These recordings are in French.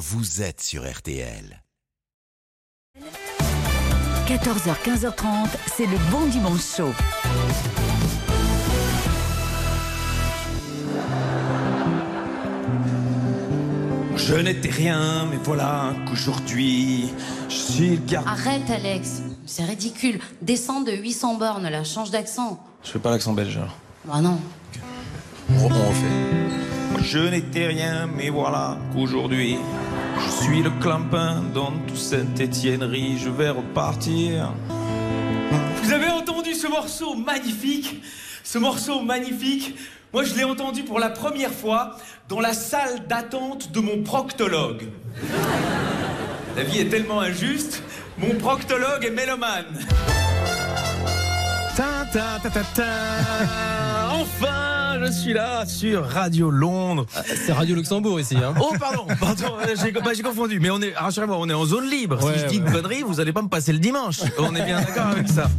vous êtes sur RTL. 14h, 15h30, c'est le bon dimanche chaud. Je n'étais rien, mais voilà qu'aujourd'hui, je suis le gardien. Arrête, Alex. C'est ridicule. Descends de 800 bornes, là. Change d'accent. Je fais pas l'accent belge. alors. Bah non. On, on refait. Je n'étais rien, mais voilà qu'aujourd'hui, je suis le clampin dans tout Saint-Étienne-Rie. Je vais repartir. Vous avez entendu ce morceau magnifique? Ce morceau magnifique? Moi, je l'ai entendu pour la première fois dans la salle d'attente de mon proctologue. La vie est tellement injuste, mon proctologue est mélomane. Ta, ta, ta, ta, je suis là sur Radio Londres. C'est Radio Luxembourg ici. Hein. Oh pardon, pardon, euh, j'ai bah, j'ai confondu. Mais on est, rassurez-moi, on est en zone libre. Ouais, si je dis ouais. une connerie, vous allez pas me passer le dimanche. On est bien d'accord avec ça.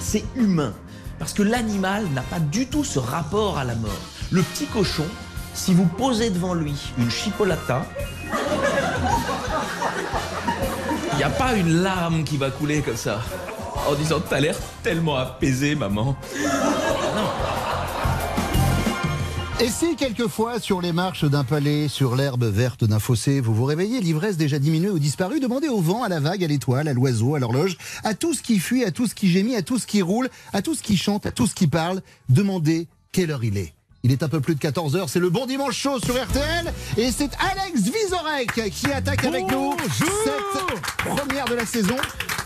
c'est humain. Parce que l'animal n'a pas du tout ce rapport à la mort. Le petit cochon, si vous posez devant lui une chipolata, il n'y a pas une larme qui va couler comme ça. En disant T'as l'air tellement apaisé, maman. Et si quelquefois, sur les marches d'un palais, sur l'herbe verte d'un fossé, vous vous réveillez, l'ivresse déjà diminuée ou disparue, demandez au vent, à la vague, à l'étoile, à l'oiseau, à l'horloge, à tout ce qui fuit, à tout ce qui gémit, à tout ce qui roule, à tout ce qui chante, à tout ce qui parle, demandez quelle heure il est. Il est un peu plus de 14 heures, c'est le bon dimanche chaud sur RTL et c'est Alex Vizorek qui attaque avec nous cette première de la saison.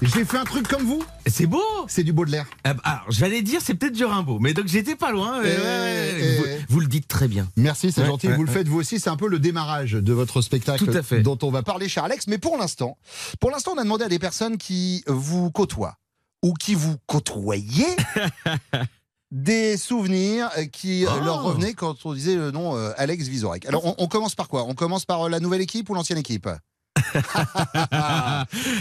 J'ai fait un truc comme vous, C'est beau. c'est du Baudelaire. Ah bah, Alors, j'allais dire, c'est peut-être du Rimbaud, mais donc j'étais pas loin. Vous, vous le dites très bien. Merci, c'est Ouais, gentil. ouais, vous le faites vous aussi. C'est un peu le démarrage de votre spectacle Tout à fait. dont on va parler, cher Alex. Mais pour l'instant, pour l'instant, on a demandé à des personnes qui vous côtoient ou qui vous côtoyaient des souvenirs euh, qui euh, Oh. leur revenaient quand on disait le nom euh, Alex Vizorek. Alors, on, on commence par quoi? On commence par la nouvelle équipe ou l'ancienne équipe?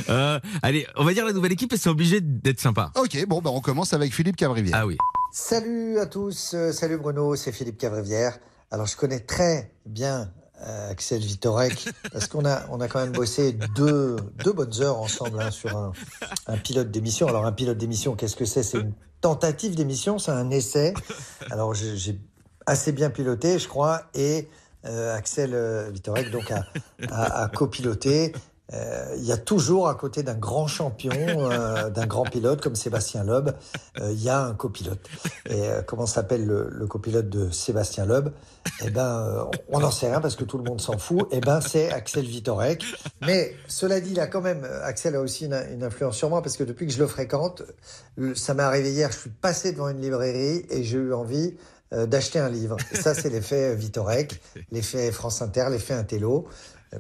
Euh, allez, on va dire la nouvelle équipe et c'est obligé d'être sympa. Ok, bon, bah, on commence avec Philippe Cavrivière. Ah oui. Salut à tous, euh, salut Bruno, c'est Philippe Cavrivière. Alors je connais très bien euh, Axel Vitorek parce qu'on a, on a quand même bossé deux, deux bonnes heures ensemble hein, sur un, un pilote d'émission. Alors un pilote d'émission, qu'est-ce que c'est? C'est une tentative d'émission, c'est un essai. Alors j'ai assez bien piloté, je crois, et euh, Axel euh, Vitorek donc a, a, a copiloté. Euh, Il y a toujours à côté d'un grand champion, euh, d'un grand pilote comme Sébastien Loeb, euh, il y a un copilote. Et comment s'appelle le, le copilote de Sébastien Loeb? Eh ben, on n'en sait rien parce que tout le monde s'en fout. Eh ben, c'est Axel Vitorek. Mais cela dit, là, quand même, Axel a aussi une, une influence sur moi parce que depuis que je le fréquente, ça m'est arrivé hier. Je suis passé devant une librairie et j'ai eu envie d'acheter un livre. Ça, c'est l'effet Vitorek, l'effet France Inter, l'effet Intello.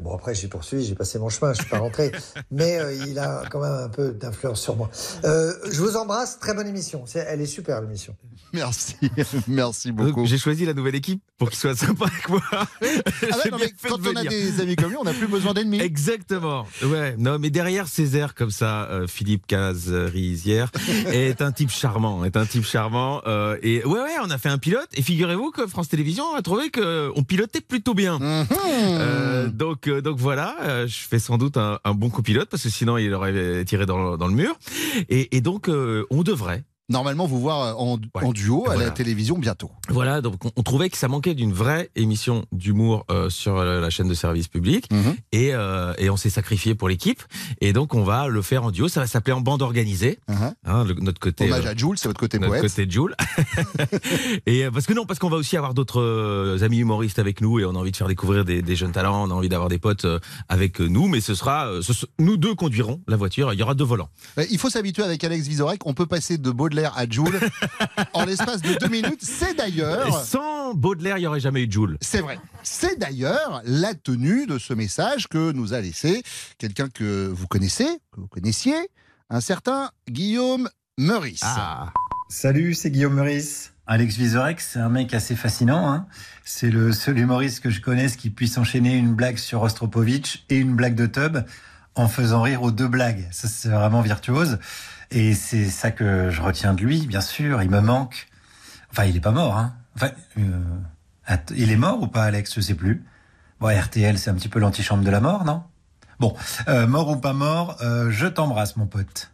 Bon, après, j'ai poursuivi, j'ai passé mon chemin, je suis pas rentré. Mais euh, il a quand même un peu d'influence sur moi. Euh, je vous embrasse, très bonne émission. Elle est super, l'émission. Merci, merci beaucoup. Donc, J'ai choisi la nouvelle équipe pour qu'il soit sympa avec moi. Ah ouais, non, quand on a des amis comme lui, on n'a plus besoin d'ennemis. Exactement. Ouais. Non, mais derrière ces airs comme ça, euh, Philippe Cazerizière est un type charmant, est un type charmant. euh, et ouais, ouais, on a fait un pilote. Et figurez-vous que France Télévisions a trouvé que on pilotait plutôt bien. Mhm. Euh, donc, euh, donc voilà, euh, je fais sans doute un, un bon copilote parce que sinon il aurait tiré dans, le- dans le mur. Et, et donc euh, on devrait. Normalement, vous voir euh, en, Ouais. en duo à la télévision bientôt. Voilà, donc on, on trouvait que ça manquait d'une vraie émission d'humour euh, sur euh, la chaîne de service public. Mhm. Et, euh, et on s'est sacrifié pour l'équipe. Et donc on va le faire en duo. Ça va s'appeler en bande organisée. Mhm. Hein, le- notre côté. Hommage à Jules, c'est votre côté notre poète. côté Joule. et parce que non, parce qu'on va aussi avoir d'autres amis humoristes avec nous et on a envie de faire découvrir des, des jeunes talents, on a envie d'avoir des potes avec nous, mais ce sera, ce- nous deux conduirons la voiture, il y aura deux volants. Il faut s'habituer avec Alex Vizorek. On peut passer de Baudelaire à Jules en l'espace de deux minutes. C'est d'ailleurs. sans Baudelaire, il n'y aurait jamais eu Joule. C'est vrai. C'est d'ailleurs la tenue de ce message que nous a laissé quelqu'un que vous connaissez, que vous connaissiez, un certain Guillaume Meurice. Ah, Salut, c'est Guillaume Meurice. Alex Vizorek, c'est un mec assez fascinant. Hein. C'est le seul humoriste que je connaisse qui puisse enchaîner une blague sur Ostropovitch et une blague de Tub en faisant rire aux deux blagues. Ça, c'est vraiment virtuose. Et c'est ça que je retiens de lui, bien sûr. Il me manque. Enfin, il est pas mort. Hein. Enfin, euh, il est mort ou pas, Alex Je sais plus. Ouais, RTL, c'est un petit peu l'antichambre de la mort, non? Bon, euh, mort ou pas mort, euh, je t'embrasse, mon pote.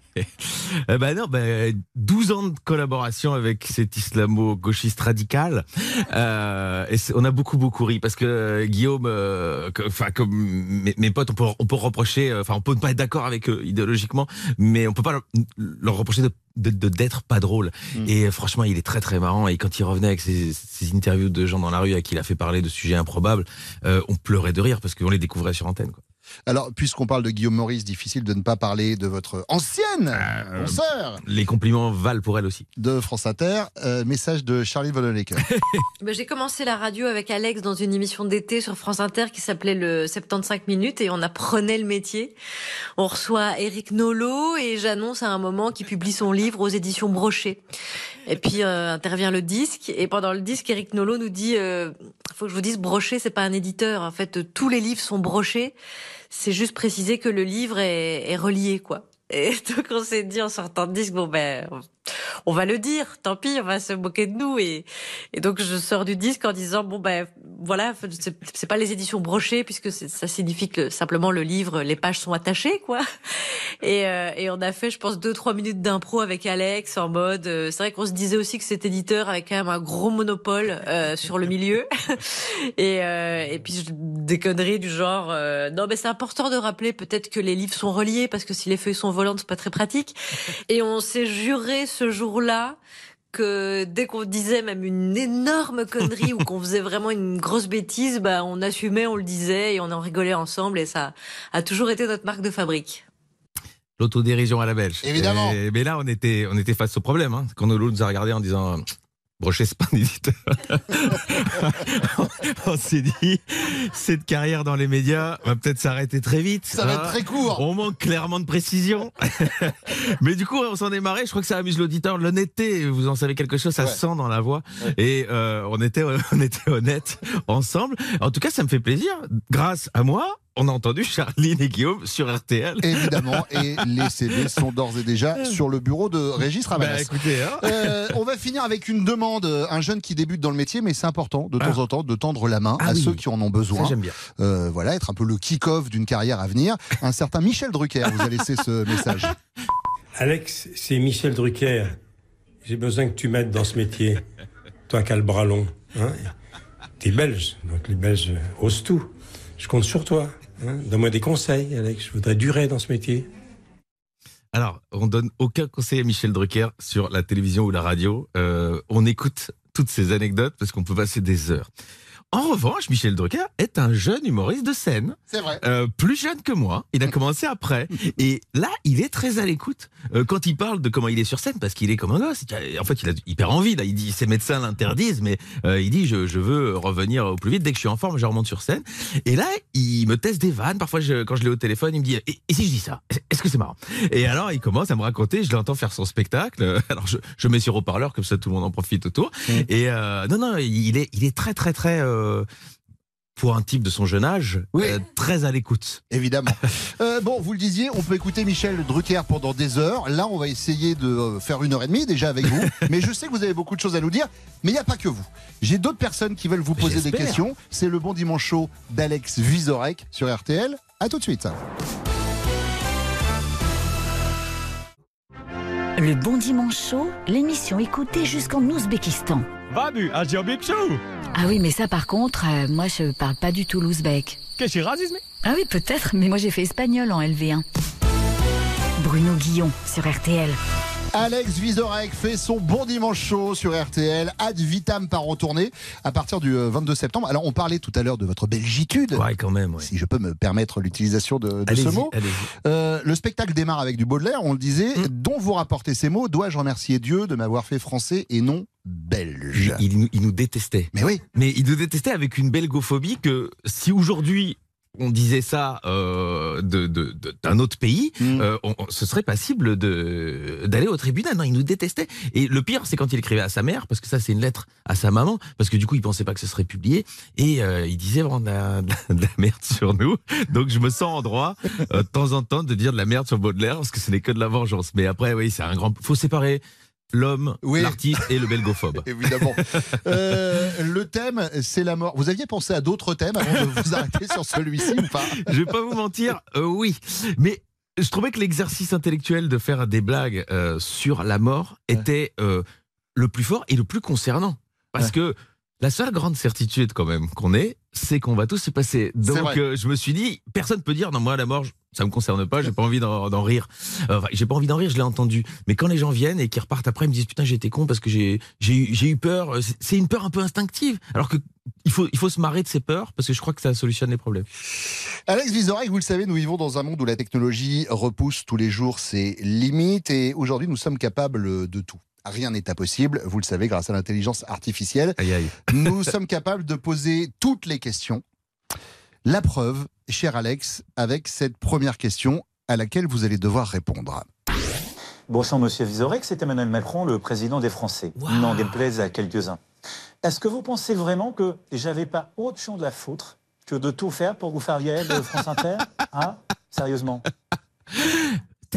Eh ben non, ben 12 ans de collaboration avec cet islamo-gauchiste radical. Euh, et on a beaucoup beaucoup ri parce que euh, Guillaume, euh, enfin comme mes, mes potes, on peut on peut reprocher, enfin on peut ne pas être d'accord avec eux idéologiquement, mais on peut pas leur, leur reprocher de d'être pas drôle. Et euh, franchement, il est très très marrant. Et quand il revenait avec ses, ses interviews de gens dans la rue à qui il a fait parler de sujets improbables, euh, on pleurait de rire parce qu'on les découvrait sur antenne. Quoi. Alors, puisqu'on parle de Guillaume Maurice, difficile de ne pas parler de votre ancienne Euh, consoeur Les compliments valent pour elle aussi. de France Inter. Euh, message de Charlie Voloneke. Ben, J'ai commencé la radio avec Alex dans une émission d'été sur France Inter qui s'appelait le 75 minutes et on apprenait le métier. On reçoit Eric Nolot et j'annonce à un moment qu'il publie son livre aux éditions Brochet. Et puis euh, intervient le disque et pendant le disque, Eric Nolot nous dit euh, faut que je vous dise Brochet c'est pas un éditeur. En fait, tous les livres sont brochés. C'est juste préciser que le livre est, est relié quoi. Et donc on s'est dit en sortant de disque bon ben on va le dire, tant pis, on va se moquer de nous. Et, et donc je sors du disque en disant bon ben voilà, c'est pas les éditions brochées puisque ça signifie que simplement le livre, les pages sont attachées quoi. Et, euh, et on a fait, je pense, deux trois minutes d'impro avec Alex en mode. euh, c'est vrai qu'on se disait aussi que cet éditeur avait quand même un gros monopole euh, sur le milieu. et, euh, et puis des conneries du genre euh, non mais c'est important de rappeler peut-être que les livres sont reliés parce que si les feuilles sont volantes c'est pas très pratique. Et on s'est juré ce jour-là que dès qu'on disait même une énorme connerie ou qu'on faisait vraiment une grosse bêtise, bah on assumait, on le disait et on en rigolait ensemble et ça a toujours été notre marque de fabrique. L'autodérision à la belge. Évidemment. Et- mais là, on était, on était face au problème. Hein, quand Nolo nous a regardé en disant Brochet, c'est pas un éditeur. on s'est dit cette carrière dans les médias va peut-être s'arrêter très vite. Ça va hein. être très court. On manque clairement de précision. Mais du coup, on s'en est marré. Je crois que ça amuse l'auditeur. L'honnêteté, vous en savez quelque chose, ça Ouais. sent dans la voix. Et euh, on était, on était honnêtes ensemble. En tout cas, ça me fait plaisir. Grâce à moi, on a entendu Charline et Guillaume sur RTL. Évidemment, et les CD sont d'ores et déjà sur le bureau de Régis Ravanas. Bah, écoutez, hein. Euh, on va finir avec une demande. Un jeune qui débute dans le métier, mais c'est important de temps Ah. en temps de tendre la main Ah à oui. ceux qui en ont besoin. j'aime bien. Euh, voilà, être un peu le kick-off d'une carrière à venir. Un certain Michel Drucker vous a laissé ce message. Alex, c'est Michel Drucker. J'ai besoin que tu m'aides dans ce métier. Toi qui as le bras long. Hein T'es belge, donc les Belges osent tout. Je compte sur toi. Hein Donne-moi des conseils, Alex. Je voudrais durer dans ce métier. Alors, on donne aucun conseil à Michel Drucker sur la télévision ou la radio. Euh, on écoute toutes ces anecdotes parce qu'on peut passer des heures. En revanche, Michel Drucker est un jeune humoriste de scène, C'est vrai. euh, plus jeune que moi. Il a commencé après. Et là, il est très à l'écoute euh, quand il parle de comment il est sur scène, parce qu'il est comme un gosse. En fait, il a hyper envie. Là, il dit ses médecins l'interdisent, mais euh, il dit je, je veux revenir au plus vite. Dès que je suis en forme, je remonte sur scène. Et là, il me teste des vannes. Parfois, je- quand je l'ai au téléphone, il me dit et, et si je dis ça? Est-ce que c'est marrant? Et alors, il commence à me raconter. Je l'entends faire son spectacle. Alors, je, je mets sur haut-parleur comme ça, tout le monde en profite autour. Et euh, non, non, il est, il est très, très, très. Euh, pour un type de son jeune âge, Oui. euh, très à l'écoute. Évidemment. Euh, bon, vous le disiez, on peut écouter Michel Drucker pendant des heures. Là, on va essayer de faire une heure et demie déjà avec vous. mais je sais que vous avez beaucoup de choses à nous dire. Mais il n'y a pas que vous. J'ai d'autres personnes qui veulent vous poser des questions. C'est le Bon Dimanche Show d'Alex Vizorek sur RTL. À tout de suite. Le Bon Dimanche Show, l'émission écoutée jusqu'en Ouzbékistan. Babu, Big Show. Ah oui, mais ça par contre, euh, moi je parle pas du tout l'ouzbek. Qu'est-ce que racisme Ah oui, peut-être, mais moi j'ai fait espagnol en LV1. Bruno Guillon sur RTL. Alex Vizorek fait son bon dimanche chaud sur RTL. Ad vitam part en tournée à partir du euh, 22 septembre. Alors, on parlait tout à l'heure de votre belgitude. Ouais, quand même. Ouais. Si je peux me permettre l'utilisation de, de ce mot. allez-y. Euh, le spectacle démarre avec du Baudelaire, on le disait, Mm. dont vous rapportez ces mots. Dois-je remercier Dieu de m'avoir fait français et non belge Il, il nous- il nous détestait. Mais oui, Mais il nous détestait avec une belgophobie que si aujourd'hui on disait ça euh, de, de- de- d'un autre pays, Mm. euh, on- on- ce serait passible d'aller au tribunal. Non, il nous détestait. Et le pire, c'est quand il écrivait à sa mère, parce que ça, c'est une lettre à sa maman, parce que du coup, il pensait pas que ce serait publié, et euh, il disait vraiment de la, de la- de la merde sur nous. Donc, je me sens en droit de temps en temps de dire de la merde sur Baudelaire, parce que ce n'est que de la vengeance. Mais après, oui, c'est un grand. Faut séparer l'homme, Oui. l'artiste et le belgophobe. Évidemment. Euh, le thème, c'est la mort. Vous aviez pensé à d'autres thèmes avant de vous arrêter sur celui-ci ou pas? Je vais pas vous mentir, euh, oui. Mais je trouvais que l'exercice intellectuel de faire des blagues euh, sur la mort était le plus fort et le plus concernant. Parce Ouais. que la seule grande certitude quand même qu'on ait, c'est qu'on va tous se passer. Donc euh, je me suis dit, personne peut dire, non moi la mort, ça me concerne pas, j'ai pas envie d'en rire. Euh, Enfin, j'ai pas envie d'en rire, je l'ai entendu. Mais quand les gens viennent et qu'ils repartent après, ils me disent, putain été con parce que j'ai eu, peur. C'est- C'est une peur un peu instinctive. Alors que il faut, il faut se marrer de ses peurs parce que je crois que ça solutionne les problèmes. Alex Vizorek, vous le savez, nous vivons dans un monde où la technologie repousse tous les jours ses limites et aujourd'hui nous sommes capables de tout. Rien n'est impossible, vous le savez, grâce à l'intelligence artificielle. Aïe aïe. Nous sommes capables de poser toutes les questions. La preuve, cher Alex, avec cette première question à laquelle vous allez devoir répondre. Bonsoir, monsieur Vizorek, c'est Emmanuel Macron, le président des Français. N'en déplaise à quelques-uns. Est-ce que vous pensez vraiment que j'avais pas autre chose à foutre que de tout faire pour vous faire virer de France Inter? Hein? Sérieusement?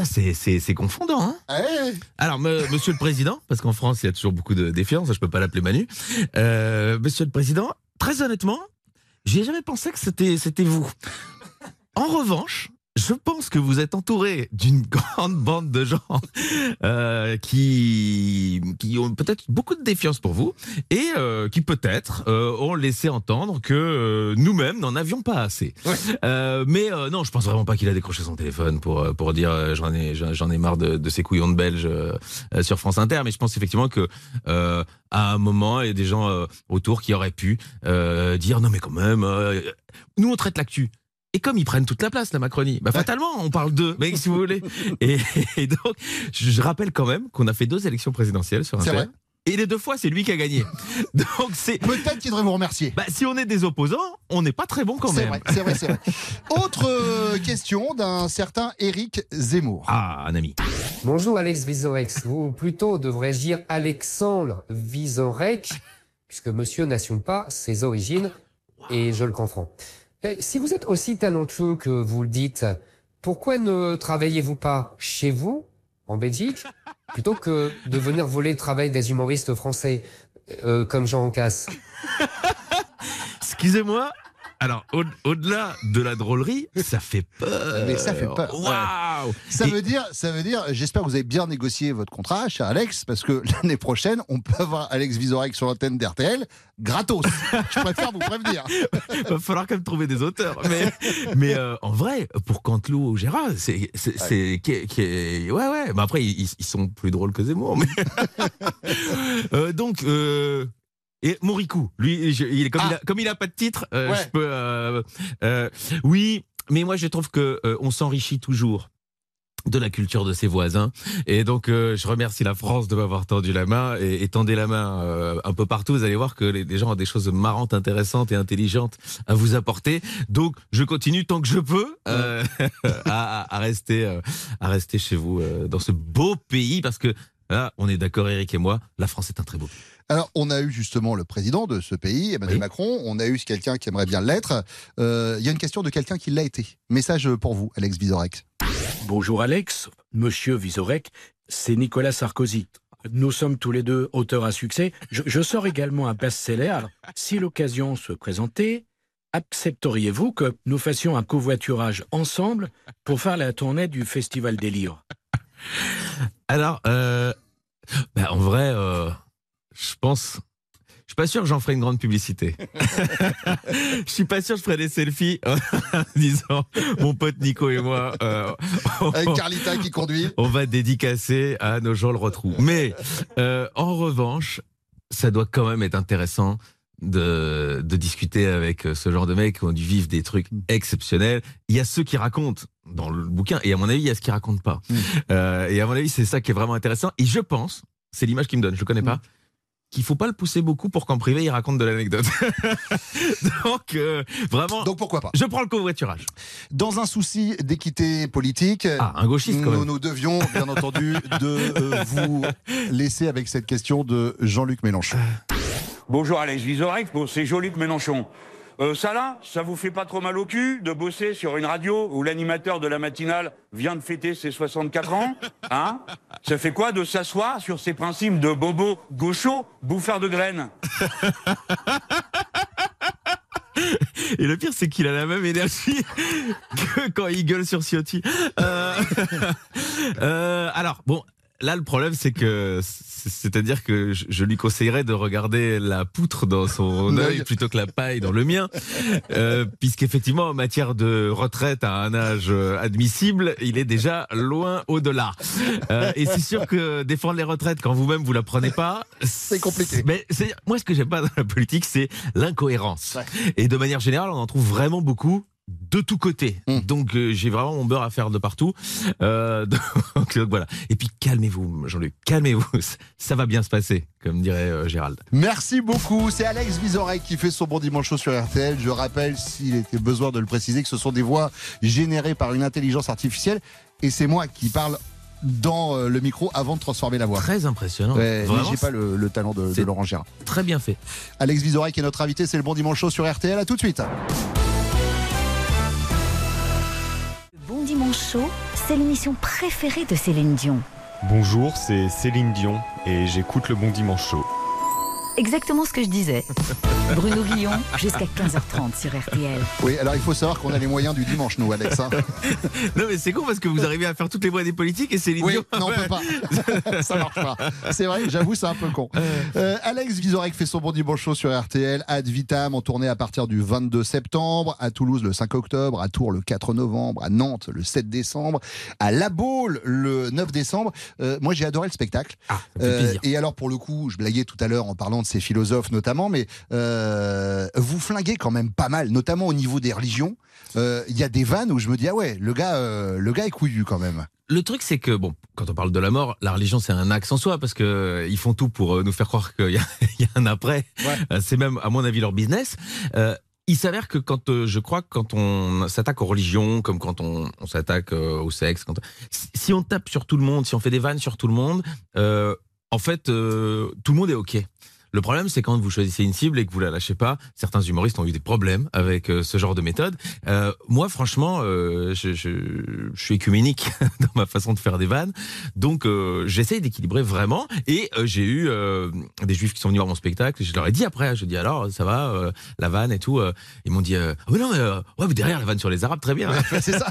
C'est- confondant, hein Alors, me- monsieur le président, parce qu'en France, il y a toujours beaucoup de défiance, je peux pas l'appeler Manu. Euh, monsieur le président, très honnêtement, j'ai jamais pensé que c'était vous. En revanche, je pense que vous êtes entouré d'une grande bande de gens euh, qui, qui ont peut-être beaucoup de défiance pour vous et euh, qui peut-être euh, ont laissé entendre que euh, nous-mêmes n'en avions pas assez. Euh, mais euh, non, je pense vraiment pas qu'il a décroché son téléphone pour pour dire j'en ai j'en ai marre de, de ces couillons de Belges sur France Inter. Mais je pense effectivement que euh, à un moment, il y a des gens autour qui auraient pu euh, dire non mais quand même, euh, nous on traite l'actu. Et comme ils prennent toute la place, la Macronie, bah fatalement, on parle d'eux, mais si vous voulez. Et, et donc, je, rappelle quand même qu'on a fait deux élections présidentielles sur C'est Inter. vrai. Et les deux fois, c'est lui qui a gagné. Donc c'est. Peut-être qu'il devrait vous remercier. Bah, si on est des opposants, on n'est pas très bon quand C'est même. vrai, c'est vrai, c'est vrai. Autre euh, question d'un certain Éric Zemmour. Ah, un ami. Bonjour Alex Vizorek, ou plutôt devrais-je dire Alexandre Vizorek, puisque monsieur n'assume pas ses origines, et je le comprends. Eh, Si vous êtes aussi talentueux que vous le dites, pourquoi ne travaillez-vous pas chez vous, en Belgique, plutôt que de venir voler le travail des humoristes français, euh, comme Jean Casse? Excusez-moi. Alors, au- au-delà de la drôlerie, ça fait peur. Mais ça fait peur. Waouh Ça Et- veut dire, ça veut dire, j'espère que vous avez bien négocié votre contrat, cher Alex, parce que l'année prochaine, on peut avoir Alex Vizorek sur l'antenne d'RTL gratos. Je préfère vous prévenir. Va falloir quand même trouver des auteurs. Mais, mais euh, en vrai, pour Canteloup ou Gérard, c'est, qui- qui- ouais, ouais. Mais après, ils, ils sont plus drôles que Zemmour. Mais... Euh, donc, euh, et Moricou, lui, je- il, comme, il a, comme il a pas de titre, euh, Ouais. je peux. euh, euh, oui, mais moi, je trouve que euh, on s'enrichit toujours de la culture de ses voisins. Et donc, euh, je remercie la France de m'avoir tendu la main et, et tendez la main euh, un peu partout. Vous allez voir que les, les gens ont des choses marrantes, intéressantes et intelligentes à vous apporter. Donc, je continue tant que je peux euh, à, à- à rester, euh, à rester chez vous euh, dans ce beau pays parce que là, on est d'accord, Eric et moi, la France est un très beau pays. Alors, on a eu justement le président de ce pays, Emmanuel Oui. Macron. On a eu quelqu'un qui aimerait bien l'être. Euh, Il y a une question de quelqu'un qui l'a été. Message pour vous, Alex Vizorek. Bonjour Alex, monsieur Vizorek, c'est Nicolas Sarkozy. Nous sommes tous les deux auteurs à succès. Je, je sors également un best-seller. Si l'occasion se présentait, accepteriez-vous que nous fassions un covoiturage ensemble pour faire la tournée du Festival des Livres Alors, euh, bah, en vrai, euh, je pense. Je suis pas sûr que j'en ferai une grande publicité. Je suis pas sûr que je ferai des selfies en disant mon pote Nico et moi. euh, on- Avec Carlita qui conduit. On va dédicacer à nos gens le retrouvent. Mais euh, en revanche, ça doit quand même être intéressant de, de discuter avec ce genre de mecs qui ont dû vivre des trucs exceptionnels. Il y a ceux qui racontent dans le bouquin, et à mon avis, il y a ceux qui racontent pas. Euh, et à mon avis, c'est ça qui est vraiment intéressant. Et je pense, c'est l'image qu'il me donne, je le connais pas, qu'il faut pas le pousser beaucoup pour qu'en privé, il raconte de l'anecdote. Donc, euh, vraiment. Donc pourquoi pas? Je prends le covoiturage. Dans un souci d'équité politique, Ah, un gauchiste quand nous, même. nous devions, bien entendu, de euh, vous laisser avec cette question de Jean-Luc Mélenchon. Bonjour Alex Vizorek, bon, c'est Jean-Luc Mélenchon. Euh, ça là, ça vous fait pas trop mal au cul de bosser sur une radio où l'animateur de la matinale vient de fêter ses 64 ans Hein? Ça fait quoi de s'asseoir sur ces principes de bobo gaucho, bouffeur de graines? Et le pire, c'est qu'il a la même énergie que quand il gueule sur Ciotti. Euh, euh, alors, bon, là, le problème, c'est que, c'est-à-dire que je, lui conseillerais de regarder la poutre dans son œil plutôt que la paille dans le mien, euh, puisqu'effectivement, en matière de retraite à un âge euh, admissible, il est déjà loin au-delà. Euh, et c'est sûr que défendre les retraites quand vous-même vous la prenez pas, c'est compliqué. Mais c'est, moi, ce que j'aime pas dans la politique, c'est l'incohérence. Et de manière générale, on en trouve vraiment beaucoup de tous côtés. Donc euh, j'ai vraiment mon beurre à faire de partout. Euh, donc, donc, voilà. Et puis calmez-vous, Jean-Luc, calmez-vous. Ça va bien se passer, comme dirait euh, Gérald. Merci beaucoup. C'est Alex Vizorek qui fait son bon dimanche chaud sur RTL. Je rappelle, s'il était besoin de le préciser, que ce sont des voix générées par une intelligence artificielle. Et c'est moi qui parle dans le micro avant de transformer la voix. Très impressionnant. Ouais, j'ai pas le, le talent de, de Laurent Gérard. Très bien fait. Alex Vizorek est notre invité. C'est le bon dimanche chaud sur RTL. À tout de suite. Chaud, c'est l'émission préférée de Céline Dion. Bonjour, c'est Céline Dion et j'écoute le Bon Dimanche Show. Exactement ce que je disais. Bruno Guillon, jusqu'à 15h30 sur RTL. Oui, alors il faut savoir qu'on a les moyens du dimanche, nous, Alex. hein. Non mais c'est con parce que vous arrivez à faire toutes les voix des politiques et c'est Oui, l'idiot. non, on peut pas. Ça marche pas. C'est vrai, j'avoue, c'est un peu con. Euh, Alex Vizorek fait son bon dimanche chaud sur RTL. Ad Vitam en tournée à partir du 22 septembre, à Toulouse le 5 octobre, à Tours le 4 novembre, à Nantes le 7 décembre, à La Baule le 9 décembre. Euh, moi, j'ai adoré le spectacle. Ah, Euh, et alors, pour le coup, je blaguais tout à l'heure en parlant de ces philosophes notamment, mais euh, vous flinguez quand même pas mal, notamment au niveau des religions. Euh, Il y a des vannes où je me dis, ah ouais, le gars, euh, le gars est couillu quand même. Le truc, c'est que, bon, quand on parle de la mort, la religion, c'est un axe en soi, parce que euh, ils font tout pour euh, nous faire croire qu'il y, a- il y a un après. C'est même, à mon avis, leur business. Euh, il s'avère que quand, je crois, que quand on s'attaque aux religions, comme quand on, on s'attaque au sexe, quand, si- on tape sur tout le monde, si on fait des vannes sur tout le monde, en fait, tout le monde est OK. Le problème, c'est quand vous choisissez une cible et que vous la lâchez pas. Certains humoristes ont eu des problèmes avec euh, ce genre de méthode. Euh, moi, franchement, euh, je, je, je suis écuménique dans ma façon de faire des vannes. Donc, j'essaye d'équilibrer vraiment. Et j'ai eu des juifs qui sont venus voir mon spectacle. Et je leur ai dit après, je dis alors, ça va, la vanne et tout. ils m'ont dit, Ah oui, non, mais, ouais, mais derrière la vanne sur les Arabes, très bien. C'est ça.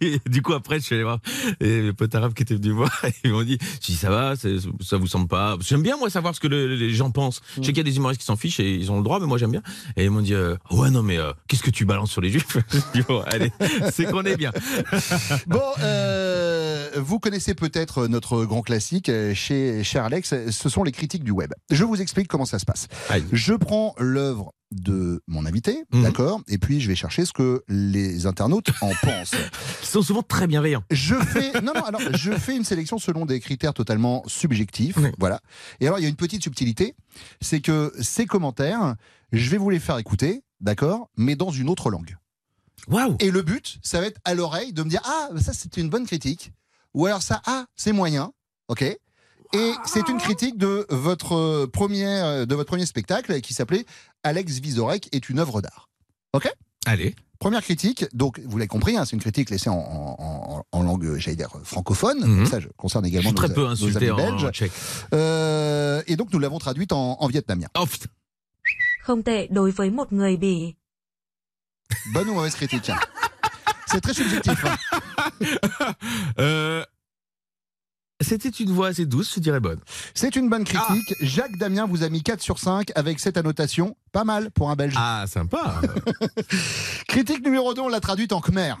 Et du coup, après, je suis allé voir et mes potes arabes qui étaient venus voir. Ils m'ont dit, dis, ça va, ça vous semble pas. J'aime bien, moi, savoir ce que le- les gens pensent. Je sais qu'il y a des humoristes qui s'en fichent et ils ont le droit, mais moi, j'aime bien. Et ils m'ont dit, euh, ouais, non, mais euh, qu'est-ce que tu balances sur les juifs? Allez, c'est qu'on est bien. Bon, euh, vous connaissez peut-être notre grand classique chez cher Alex, ce sont les critiques du web. Je vous explique comment ça se passe. Je prends l'œuvre de mon invité, Mhm. d'accord, et puis je vais chercher ce que les internautes en pensent. Qui sont souvent très bienveillants. Je fais non non alors je fais une sélection selon des critères totalement subjectifs, voilà. Et alors il y a une petite subtilité, c'est que ces commentaires, je vais vous les faire écouter, d'accord, mais dans une autre langue. Waouh Et le but, ça va être à l'oreille de me dire ah ça c'est une bonne critique, ou alors ça ah c'est moyen, ok. Et c'est une critique de votre premier de votre premier spectacle qui s'appelait Alex Vizorek est une œuvre d'art, ok? Allez. Première critique, donc vous l'avez compris, hein, c'est une critique laissée en, en- en- en langue, j'allais dire, francophone. Mhm. Ça je concerne Je également suis très nos, peu nos insulté en, belges. en tchèque. Euh, et donc nous l'avons traduite en, en vietnamien. Oh putain. Không tệ đối với một người Bỉ. Bonne ou mauvaise critique? Hein. C'est très subjectif. hein. Euh, C'était une voix assez douce, je dirais bonne. C'est une bonne critique. Jacques Damien vous a mis 4 sur 5 avec cette annotation. Pas mal pour un Belge. Ah, sympa. critique numéro 2, on l'a traduite en khmer.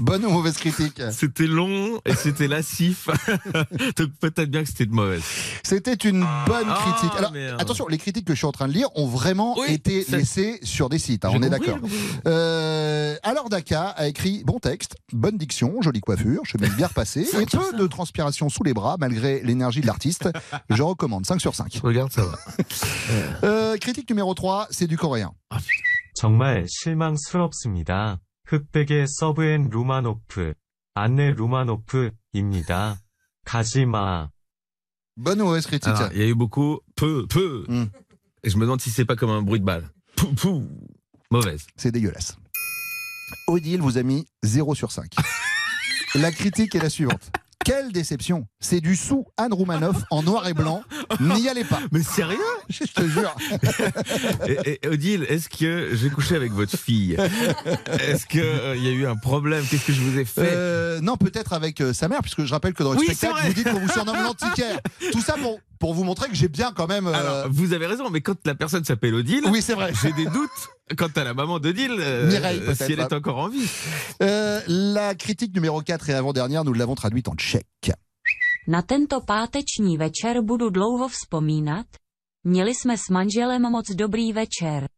Bonne ou mauvaise critique C'était long et c'était lassif. Donc peut-être bien que c'était de mauvaise. C'était une bonne ah, critique. Alors attention, les critiques que je suis en train de lire ont vraiment été laissées sur des sites. Hein, on est d'accord. Euh, Alors Daka a écrit bon texte, bonne diction, jolie coiffure, chemise bien repassée et peu de transpiration sous les bras malgré l'énergie de l'artiste. Je recommande 5 sur 5. Regarde, ça va. Euh, critique numéro 3, c'est du coréen. Ah, 흑백의 서브앤 루마노프, 안네 루마노프입니다. 가지마. Bonne ou mauvaise critique Alors, il y a eu beaucoup peu, peu. Et je me demande si c'est pas comme un bruit de balle. Pou, pou. Mauvaise. C'est dégueulasse. Odile vous a mis 0 sur 5. la critique est la suivante. Quelle déception C'est du sous Anne Roumanoff en noir et blanc. N'y allez pas. Mais sérieux Je te jure. Et, et, Odile, est-ce que j'ai couché avec votre fille Est-ce qu'il il y a eu un problème? Qu'est-ce que je vous ai fait? Euh, Non, peut-être avec euh, sa mère, puisque je rappelle que dans le Oui, spectacle, vous dites qu'on vous surnomme l'antiquaire. Tout ça pour, pour vous montrer que j'ai bien quand même. euh, Alors, vous avez raison, mais quand la personne s'appelle Odile, Oui, c'est vrai. j'ai des doutes quant à la maman d'Odile, euh, Mireille, si elle est encore en vie. euh, la critique numéro 4 et avant-dernière, nous l'avons traduite en tchèque. Na tento páteční večer budu dlouho vzpomínat. Měli jsme s manželem moc dobrý večer.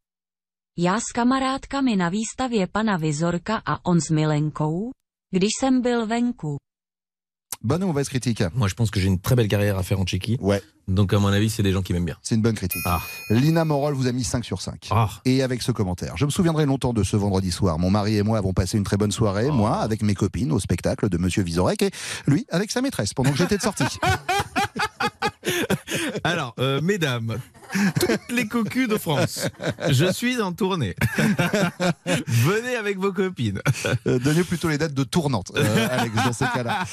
Já s kamarádkami na výstavě pana Vizorka a on s Milenkou, když jsem byl venku. Bonne ou mauvaise critique? Moi, je pense que j'ai une très belle carrière à faire en Tchéquie. Ouais. Donc, à mon avis, c'est des gens qui m'aiment bien. C'est une bonne critique. Ah. Lina Morol vous a mis 5 sur 5. Ah. Et avec ce commentaire, je me souviendrai longtemps de ce vendredi soir. Mon mari et moi avons passé une très bonne soirée, moi avec mes copines au spectacle de Monsieur Vizorek et lui avec sa maîtresse pendant que j'étais de sortie. Alors, euh, mesdames, toutes les cocus de France, je suis en tournée. Venez avec vos copines. Euh, Donnez plutôt les dates de tournante, euh, Alex, dans ces cas-là.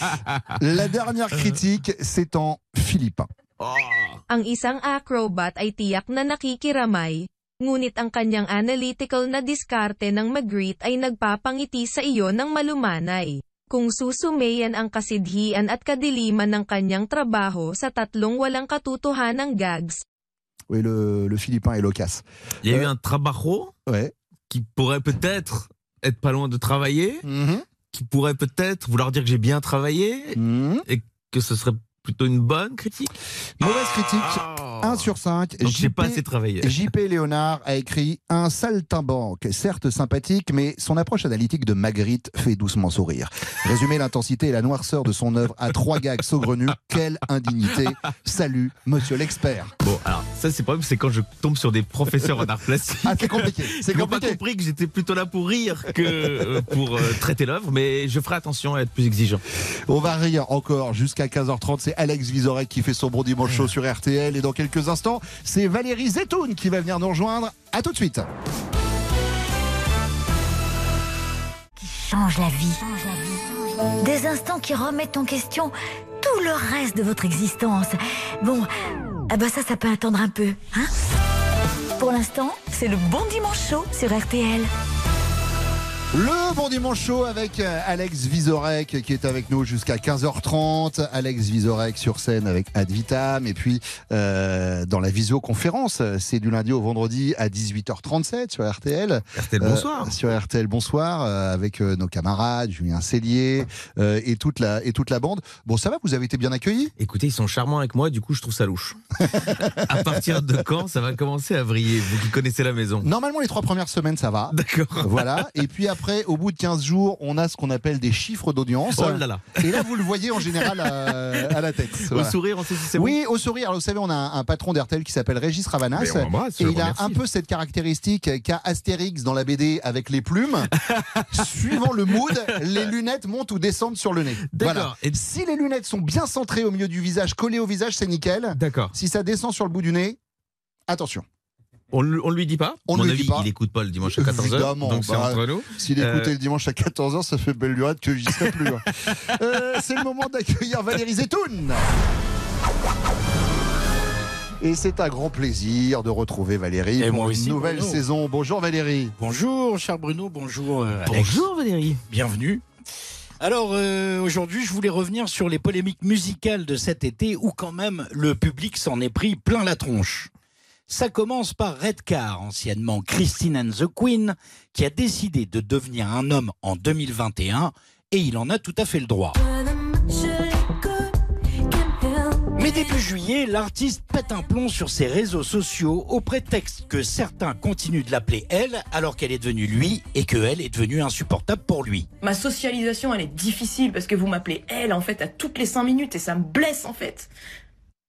La dernière critique, c'est en philippin. Ang isang acrobat ay tiyak na nakikiramay, ngunit ang kanyang analytical na diskarte ng mag-greet ay nagpapangiti sa iyo ng malumanay. Kung susumayan ang kasidhian at kadiliman ng kanyang trabaho sa tatlong walang katutuhanang gags, Oui, le, le philippin est loquace. Il y a eu un trabajo Ouais. qui pourrait peut-être être pas loin de travailler, Mhm. qui pourrait peut-être vouloir dire que j'ai bien travaillé Mhm. et que ce serait plutôt une bonne critique. Mauvaise critique, 1 sur 5. Donc j'ai pas assez travaillé. JP Léonard a écrit un saltimbanque, certes sympathique, mais son approche analytique de Magritte fait doucement sourire. Résumer l'intensité et la noirceur de son œuvre à trois gags saugrenus, quelle indignité. Salut, monsieur l'expert. Bon, alors ça c'est le problème, c'est quand je tombe sur des professeurs en art plastique. Ah, c'est compliqué, c'est Ils n'ont pas compris que j'étais plutôt là pour rire que euh, pour euh, traiter l'œuvre, mais je ferai attention à être plus exigeant. On va rire encore jusqu'à 15h30. C'est Alex Vizorek qui fait son bon dimanche show sur RTL. Et dans quelques instants, c'est Valérie Zetoun qui va venir nous rejoindre. À tout de suite. change la vie. Des instants qui remettent en question tout le reste de votre existence. Bon, ah bah ça, ça peut attendre un peu, hein? Pour l'instant, c'est le bon dimanche chaud sur RTL. Le bon dimanche chaud avec euh, Alex Vizorek qui est avec nous jusqu'à 15h30. Alex Vizorek sur scène avec Ad Vitam et puis euh, dans la visioconférence, c'est du lundi au vendredi à 18h37 sur RTL. RTL, Euh, bonsoir. sur RTL Bonsoir euh, avec euh, nos camarades Julien Cellier euh, et toute la et toute la bande. Bon, ça va, vous avez été bien accueillis? Écoutez, ils sont charmants avec moi, du coup je trouve ça louche. à partir de quand ça va commencer à vriller, vous qui connaissez la maison? Normalement, les trois premières semaines, ça va. D'accord. Voilà. Et puis après, au bout de 15 jours, on a ce qu'on appelle des chiffres d'audience. Oh là là. Et là, vous le voyez en général à, à la tête. Au sourire, on sait si c'est Oui, au sourire. Alors, vous savez, on a un, un patron d'RTL qui s'appelle Régis Ravanas. Et il a un peu cette caractéristique qu'a Astérix dans la BD avec les plumes. Suivant le mood, les lunettes montent ou descendent sur le nez. D'accord. Voilà. Si les lunettes sont bien centrées au milieu du visage, collées au visage, c'est nickel. D'accord. Si ça descend sur le bout du nez, attention. On, on lui dit pas On mon lui avis, dit pas. il écoute pas le dimanche à 14h. Évidemment, Donc c'est bah, entre nous. S'il écoutait Euh, le dimanche à 14h, ça fait belle lurette que j'y serais plus. hein. Euh, c'est le moment d'accueillir Valérie Zetoun. Et c'est un grand plaisir de retrouver Valérie Et pour moi une aussi, nouvelle Bruno. saison. Bonjour Valérie. Bonjour, cher Bruno. Bonjour, euh, Alex. Bonjour Valérie. Bienvenue. Alors euh, aujourd'hui, je voulais revenir sur les polémiques musicales de cet été où quand même le public s'en est pris plein la tronche. Ça commence par Redcar, anciennement Christine and the Queen, qui a décidé de devenir un homme en 2021 et il en a tout à fait le droit. Mais début juillet, l'artiste pète un plomb sur ses réseaux sociaux au prétexte que certains continuent de l'appeler elle alors qu'elle est devenue lui et que elle est devenue insupportable pour lui. Ma socialisation, elle est difficile parce que vous m'appelez elle, en fait, à toutes les cinq minutes et ça me blesse, en fait.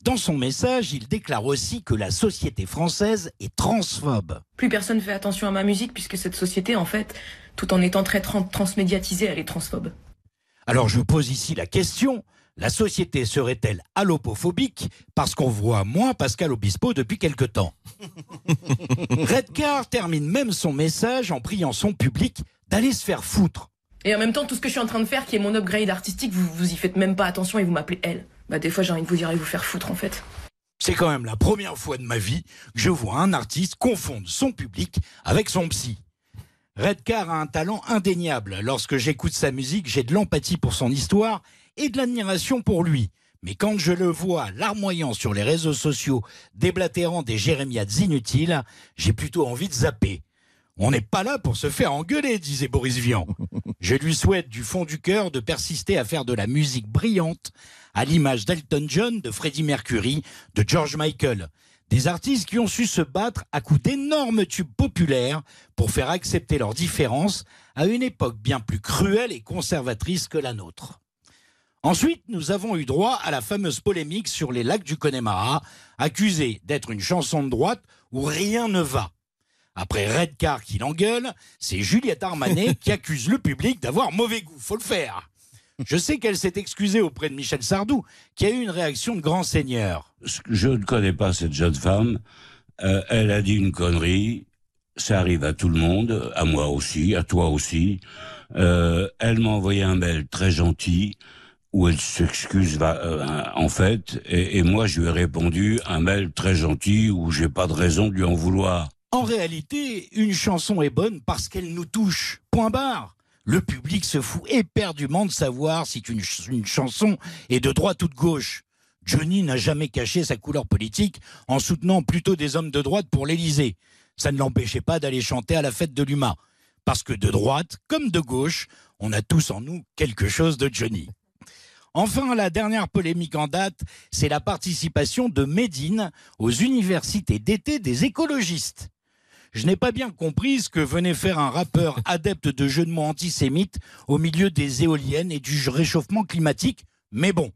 Dans son message, il déclare aussi que la société française est transphobe. Plus personne fait attention à ma musique puisque cette société, en fait, tout en étant très tran- transmédiatisée, elle est transphobe. Alors je pose ici la question, la société serait-elle allopophobique parce qu'on voit moins Pascal Obispo depuis quelque temps? Redcar termine même son message en priant son public d'aller se faire foutre. Et en même temps, tout ce que je suis en train de faire, qui est mon upgrade artistique, vous, vous y faites même pas attention et vous m'appelez elle. Bah, des fois, j'ai envie de vous dire, allez vous faire foutre, en fait. C'est quand même la première fois de ma vie que je vois un artiste confondre son public avec son psy. Redcar a un talent indéniable. Lorsque j'écoute sa musique, j'ai de l'empathie pour son histoire et de l'admiration pour lui. Mais quand je le vois larmoyant sur les réseaux sociaux, déblatérant des jérémiades inutiles, j'ai plutôt envie de zapper. On n'est pas là pour se faire engueuler, disait Boris Vian. Je lui souhaite du fond du cœur de persister à faire de la musique brillante, à l'image d'Elton John, de Freddie Mercury, de George Michael. Des artistes qui ont su se battre à coups d'énormes tubes populaires pour faire accepter leurs différences à une époque bien plus cruelle et conservatrice que la nôtre. Ensuite, nous avons eu droit à la fameuse polémique sur les lacs du Connemara, accusée d'être une chanson de droite où rien ne va. Après Redcar qui l'engueule, c'est Juliette Armanet qui accuse le public d'avoir mauvais goût. Faut le faire. Je sais qu'elle s'est excusée auprès de Michel Sardou, qui a eu une réaction de grand seigneur. Je ne connais pas cette jeune femme. Euh, elle a dit une connerie. Ça arrive à tout le monde, à moi aussi, à toi aussi. Euh, elle m'a envoyé un mail très gentil où elle s'excuse euh, en fait, et, et moi je lui ai répondu un mail très gentil où j'ai pas de raison de lui en vouloir. En réalité, une chanson est bonne parce qu'elle nous touche. Point barre. Le public se fout éperdument de savoir si une, ch- une chanson est de droite ou de gauche. Johnny n'a jamais caché sa couleur politique en soutenant plutôt des hommes de droite pour l'Élysée. Ça ne l'empêchait pas d'aller chanter à la fête de l'UMA. Parce que de droite comme de gauche, on a tous en nous quelque chose de Johnny. Enfin, la dernière polémique en date, c'est la participation de Médine aux universités d'été des écologistes. Je n'ai pas bien compris ce que venait faire un rappeur adepte de jeux de mots antisémites au milieu des éoliennes et du réchauffement climatique, mais bon.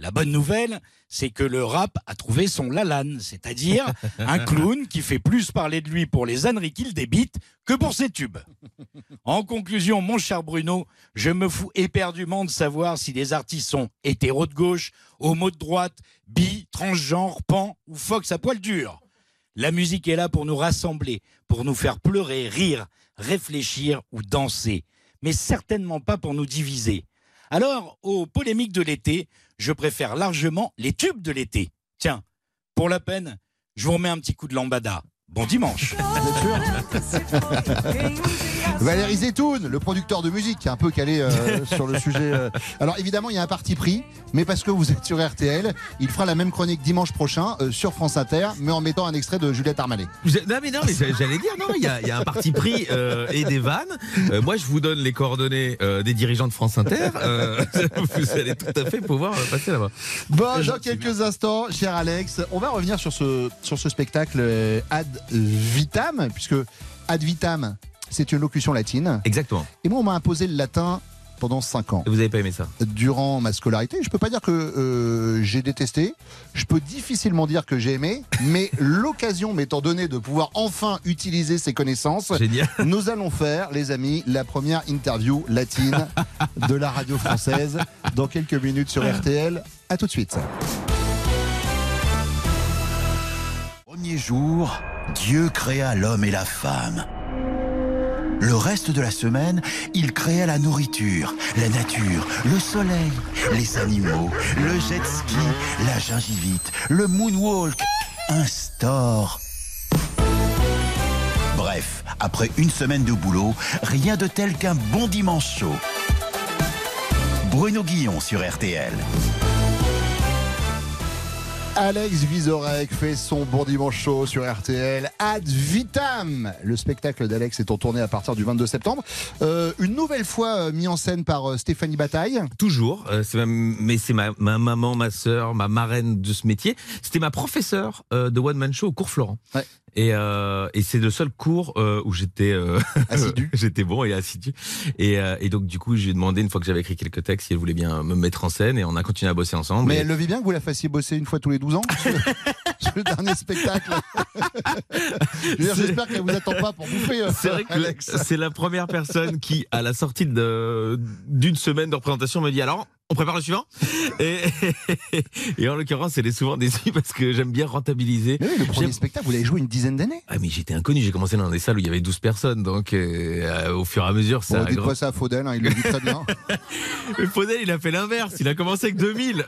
La bonne nouvelle, c'est que le rap a trouvé son Lalanne, c'est-à-dire un clown qui fait plus parler de lui pour les âneries qu'il débite que pour ses tubes. En conclusion, mon cher Bruno, je me fous éperdument de savoir si les artistes sont hétéros de gauche, homo de droite, bi, transgenre, pan ou fox à poil dur. La musique est là pour nous rassembler, pour nous faire pleurer, rire, réfléchir ou danser, mais certainement pas pour nous diviser. Alors, aux polémiques de l'été, je préfère largement les tubes de l'été. Tiens, pour la peine, je vous remets un petit coup de lambada. Bon dimanche. Valérie Zetoun, le producteur de musique, qui est un peu calé euh, sur le sujet. euh. Alors évidemment, il y a un parti pris, mais parce que vous êtes sur RTL, il fera la même chronique dimanche prochain euh, sur France Inter, mais en mettant un extrait de Juliette Armanet. Vous êtes- Non mais non mais j'allais dire non il y a, il y a un parti pris euh, et des vannes. Euh, moi je vous donne les coordonnées euh, des dirigeants de France Inter. Euh, vous allez tout à fait pouvoir euh, passer là-bas. Bon, dans quelques instants, cher Alex, on va revenir sur ce, sur ce spectacle euh, Ad Vitam, puisque Ad Vitam, c'est une locution latine. Exactement. Et moi, on m'a imposé le latin pendant 5 ans. Et vous avez pas aimé ça Durant ma scolarité, je peux pas dire que euh, j'ai détesté. Je peux difficilement dire que j'ai aimé, mais l'occasion m'étant donnée de pouvoir enfin utiliser ces connaissances, nous allons faire, les amis, la première interview latine de la radio française dans quelques minutes sur RTL. À tout de suite. Premier jour, Dieu créa l'homme et la femme. Le reste de la semaine, il créa la nourriture, la nature, le soleil, les animaux, le jet ski, la gingivite, le moonwalk, un store. Bref, après une semaine de boulot, rien de tel qu'un bon dimanche chaud. Bruno Guillon sur RTL. Alex Vizorek fait son bon dimanche chaud sur RTL. Ad Vitam Le spectacle d'Alex est en tournée à partir du 22 septembre. Euh, une nouvelle fois euh, mis en scène par euh, Stéphanie Bataille. Toujours, euh, c'est ma- mais c'est ma, ma maman, ma sœur, ma marraine de ce métier. C'était ma professeure euh, de One Man Show au cours Florent. Et, euh, et c'est le seul cours euh, où j'étais euh, j'étais bon et assidu. Et, euh, et donc du coup, j'ai demandé une fois que j'avais écrit quelques textes si elle voulait bien me mettre en scène et on a continué à bosser ensemble. Mais Et- elle le vit bien que vous la fassiez bosser une fois tous les 12 ans sur le, sur le dernier spectacle. Je J'espère qu'elle vous attend pas pour bouffer. euh, C'est vrai que c'est la première personne qui, à la sortie d'une semaine de représentation, me dit alors, on prépare le suivant et, et en l'occurrence, elle est souvent déçue parce que j'aime bien rentabiliser. Mais oui, le premier spectacle, vous l'avez joué une dizaine d'années. Ah mais j'étais inconnu, j'ai commencé dans des salles où il y avait 12 personnes, donc euh, au fur et à mesure, ça Bon, a dites grand- pas ça à Faudel, hein, il le dit très bien. Mais Faudel, il a fait l'inverse. Il a commencé avec 2000.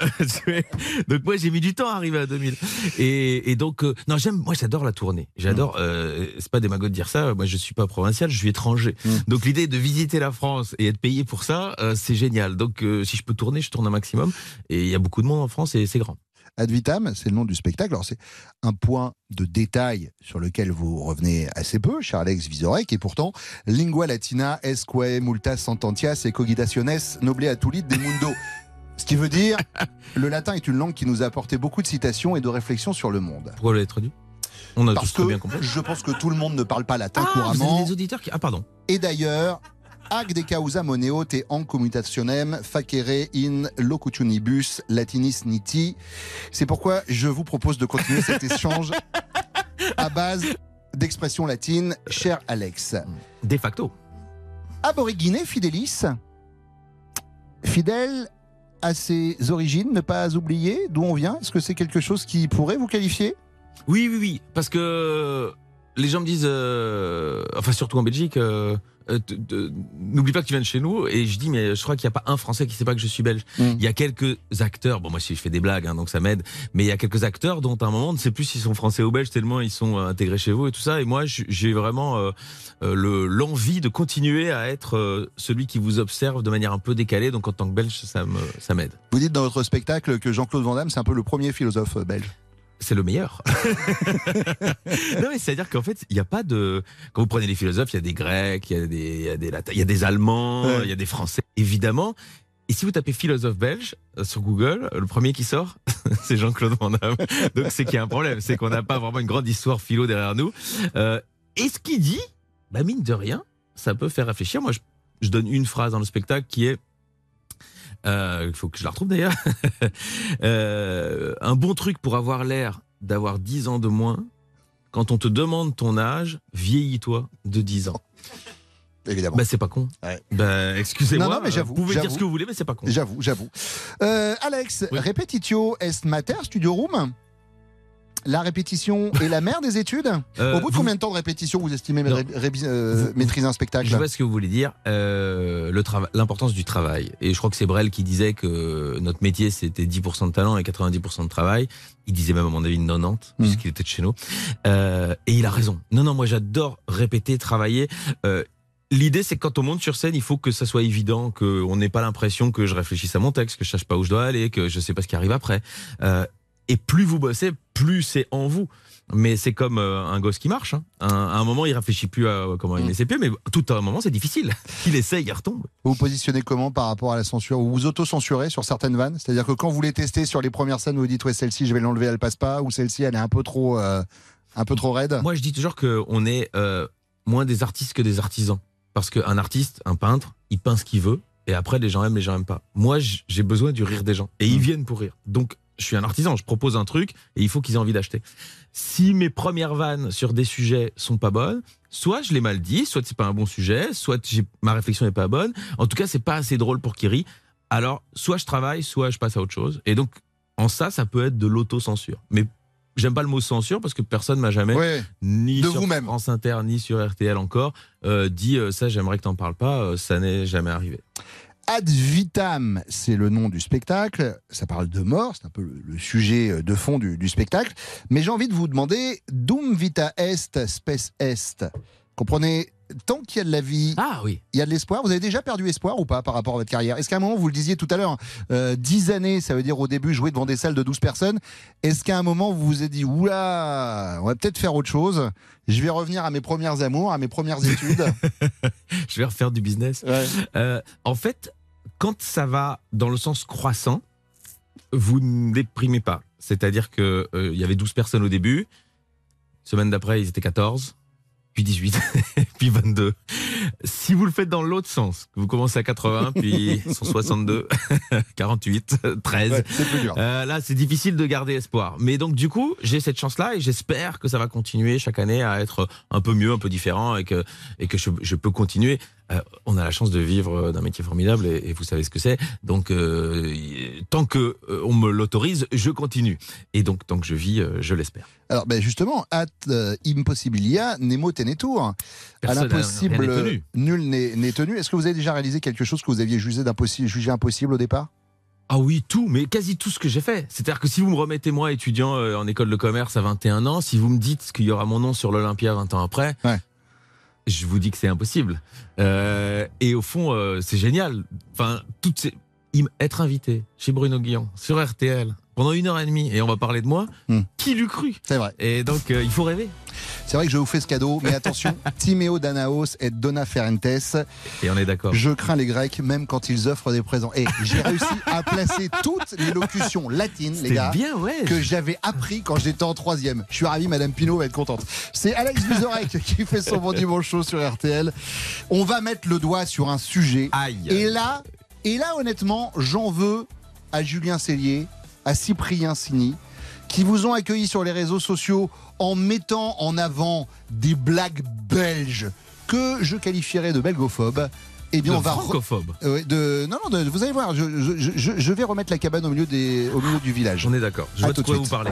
donc moi, j'ai mis du temps à arriver à 2000. Et, et donc, euh, non, j'aime. Moi, j'adore la tournée. J'adore. euh, c'est pas démago de dire ça. Moi, je suis pas provincial, je suis étranger. Donc l'idée de visiter la France et être payé pour ça, euh, c'est génial. Donc euh, si je peux tourner, je tourne un maximum. Et il y a beaucoup de monde en France et c'est grand. Ad vitam, c'est le nom du spectacle. Alors, c'est un point de détail sur lequel vous revenez assez peu, cher Alex Vizorek, et pourtant, lingua latina esque multas sententia e cogitationes noble atulit de mundo. Ce qui veut dire, le latin est une langue qui nous a apporté beaucoup de citations et de réflexions sur le monde. Pourquoi l'avez traduit? On a Parce tous que bien compris. je pense que tout le monde ne parle pas latin Ah, vous couramment. avez des auditeurs qui. Ah, pardon. Et d'ailleurs, ac de causa moneo te en commutationem facere in locutionibus latinis niti. C'est pourquoi je vous propose de continuer cet échange à base d'expressions latines, cher Alex. De facto. Aborigine fidelis, fidèle à ses origines, ne pas oublier d'où on vient. Est-ce que c'est quelque chose qui pourrait vous qualifier? Oui, oui, oui. Parce que les gens me disent, euh, enfin surtout en Belgique, euh, euh, n'oublie pas que tu viens de chez nous. Et je dis, mais je crois qu'il n'y a pas un Français qui ne sait pas que je suis belge. Il y a quelques acteurs, bon moi si je fais des blagues, hein, donc ça m'aide, mais il y a quelques acteurs dont à un moment on ne sait plus s'ils sont français ou belges tellement ils sont intégrés chez vous et tout ça. Et moi j'ai vraiment euh, le- l'envie de continuer à être euh, celui qui vous observe de manière un peu décalée. Donc en tant que belge, ça me ça m'aide. Vous dites dans votre spectacle que Jean-Claude Van Damme, c'est un peu le premier philosophe belge. C'est le meilleur. non mais c'est à dire qu'en fait il n'y a pas de quand vous prenez les philosophes il y a des Grecs, il y a des il y a des Latins, il y a des Allemands, il Ouais. y a des Français évidemment. Et si vous tapez philosophe belge euh, sur Google, le premier qui sort, c'est Jean-Claude Van Damme. Donc c'est qu'il y a un problème, c'est qu'on n'a pas vraiment une grande histoire philo derrière nous. Euh, et ce qu'il dit, bah mine de rien, ça peut faire réfléchir. Moi, je, je donne une phrase dans le spectacle qui est il faut que je la retrouve d'ailleurs. Euh, un bon truc pour avoir l'air d'avoir 10 ans de moins, quand on te demande ton âge, vieillis-toi de 10 ans. Évidemment. Bah, c'est pas con. Bah, excusez-moi. Non, non, mais j'avoue, Vous pouvez dire ce que vous voulez, mais c'est pas con. J'avoue, j'avoue. Euh, Alex, repetitio est mater studio room La répétition est la mère des études Euh, Au bout de vous- combien de temps de répétition vous estimez Non. ré- ré- euh, maîtriser un spectacle Je vois ce que vous voulez dire. Euh, trava- l'importance du travail. Et je crois que c'est Brel qui disait que notre métier c'était 10% de talent et 90% de travail. Il disait même à mon avis 90 Hmm. puisqu'il était de chez nous. Et il a raison. Non non, moi j'adore répéter, travailler. L'idée, c'est que quand on monte sur scène, il faut que ça soit évident, qu'on n'ait pas l'impression que je réfléchisse à mon texte, que je sache pas où je dois aller, que je sais pas ce qui arrive après. Euh, et plus vous bossez, plus c'est en vous. Mais c'est comme euh, un gosse qui marche. hein. Un- à un moment, il réfléchit plus à euh, comment il ses pieds, mais tout à un moment, c'est difficile. Il essaye, il retombe. Vous vous positionnez comment par rapport à la censure? Vous vous auto-censurez sur certaines vannes? C'est-à-dire que quand vous les testez sur les premières scènes, vous vous dites ouais celle-ci je vais l'enlever, elle passe pas, ou celle-ci elle est un peu trop, euh, un peu trop raide? Moi, je dis toujours qu'on est euh, moins des artistes que des artisans. Parce qu'un artiste, un peintre, il peint ce qu'il veut, et après, les gens aiment, les gens aiment pas. Moi, j'ai besoin du rire des gens, et ils viennent pour rire. Donc, je suis un artisan, je propose un truc, et il faut qu'ils aient envie d'acheter. Si mes premières vannes sur des sujets sont pas bonnes, soit je l'ai mal dit, soit c'est pas un bon sujet, soit ma réflexion n'est pas bonne. En tout cas, c'est pas assez drôle pour qu'ils rient. Alors, soit je travaille, soit je passe à autre chose. Et donc, en ça, ça peut être de l'autocensure. Mais j'aime pas le mot censure parce que personne m'a jamais, Ouais. ni sur vous-même. France Inter, ni sur RTL encore, euh, dit euh, ça, j'aimerais que t'en parles pas. euh, ça n'est jamais arrivé. Ad vitam, c'est le nom du spectacle. Ça parle de mort, c'est un peu le, sujet euh, de fond du, du spectacle. Mais j'ai envie de vous demander, dum vita est, spes est? Comprenez, tant qu'il y a de la vie, ah, oui. il y a de l'espoir. Vous avez déjà perdu espoir ou pas par rapport à votre carrière? Est-ce qu'à un moment, vous le disiez tout à l'heure, euh, 10 années, ça veut dire au début jouer devant des salles de 12 personnes. Est-ce qu'à un moment, vous vous êtes dit, oula, on va peut-être faire autre chose? Je vais revenir à mes premières amours, à mes premières études je vais refaire du business. Euh, en fait, quand ça va dans le sens croissant, vous ne déprimez pas. C'est-à-dire que euh, il y avait 12 personnes au début. Semaine d'après, ils étaient 14, puis 18, puis 22. Si vous le faites dans l'autre sens, que vous commencez à 80, puis 162, 48, 13, Ouais, c'est plus dur. euh, là, c'est difficile de garder espoir. Mais donc, du coup, j'ai cette chance-là et j'espère que ça va continuer chaque année à être un peu mieux, un peu différent et que, et que je, je peux continuer. Euh, on a la chance de vivre d'un métier formidable et, et vous savez ce que c'est. Donc, euh, tant que euh, on me l'autorise, je continue. Et donc, tant que je vis, euh, je l'espère. Alors, ben justement, at euh, impossibilia nemo tenetur. À l'impossible, nul n'est tenu. Est-ce que vous avez déjà réalisé quelque chose que vous aviez jugé, impossible au départ? Ah oui, tout, mais quasi tout ce que j'ai fait. C'est-à-dire que si vous me remettez moi étudiant euh, en école de commerce à 21 ans, si vous me dites qu'il y aura mon nom sur l'Olympia 20 ans après, je vous dis que c'est impossible. Euh, et au fond, euh, c'est génial. Enfin, toutes ces... im- être invité chez Bruno Guillon sur RTL pendant une heure et demie et on va parler de moi. Qui l'eût cru? C'est vrai. Et donc, euh, il faut rêver. C'est vrai que je vous fais ce cadeau, mais attention, Timéo Danaos et Dona Ferentes. Et on est d'accord. Je crains les Grecs même quand ils offrent des présents. Et j'ai réussi à placer toutes les locutions latines, les gars, bien, ouais. que j'avais appris quand j'étais en troisième. Je suis ravi, Madame Pinot va être contente. C'est Alex Vizorek qui fait son bon dimanche show sur RTL. On va mettre le doigt sur un sujet. Et là, et là, honnêtement, j'en veux à Julien Cellier, à Cyprien Sini, qui vous ont accueilli sur les réseaux sociaux en mettant en avant des blagues belges que je qualifierais de belgophobes. Eh bien, De on va. Euh, de non non de- vous allez voir je, je- je- je vais remettre la cabane au milieu des au milieu du village On est d'accord. Je À vois de tout de quoi suite. vous parlez.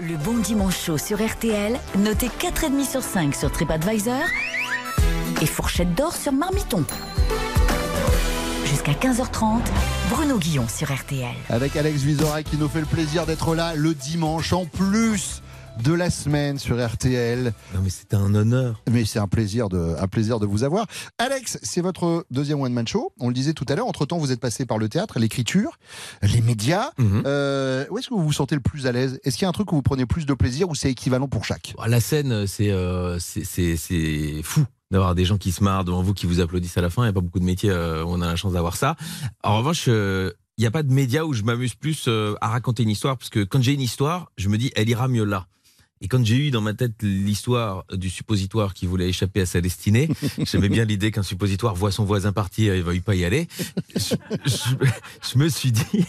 Le bon dimanche chaud sur RTL, noté 4,5 sur 5 sur TripAdvisor et fourchette d'or sur Marmiton. Jusqu'à 15h30, Bruno Guillon sur RTL. avec Alex Vizorek qui nous fait le plaisir d'être là le dimanche en plus de la semaine sur RTL. Non mais c'était un honneur. Mais c'est un plaisir de un plaisir de vous avoir. Alex, c'est votre deuxième one man show. On le disait tout à l'heure. Entre temps, vous êtes passé par le théâtre, l'écriture, les médias. Mhm. Euh, où est-ce que vous vous sentez le plus à l'aise? Est-ce qu'il y a un truc où vous prenez plus de plaisir ou c'est équivalent pour chaque? La scène, c'est euh, c'est- c'est c'est fou d'avoir des gens qui se marrent devant vous, qui vous applaudissent à la fin. Il n'y a pas beaucoup de métiers euh, où on a la chance d'avoir ça. En revanche, euh, il n'y a pas de média où je m'amuse plus euh, à raconter une histoire, parce que quand j'ai une histoire, je me dis, elle ira mieux là. Et quand j'ai eu dans ma tête l'histoire du suppositoire qui voulait échapper à sa destinée, j'aimais bien l'idée qu'un suppositoire voit son voisin partir et ne veuille pas y aller. Je, je- je me suis dit,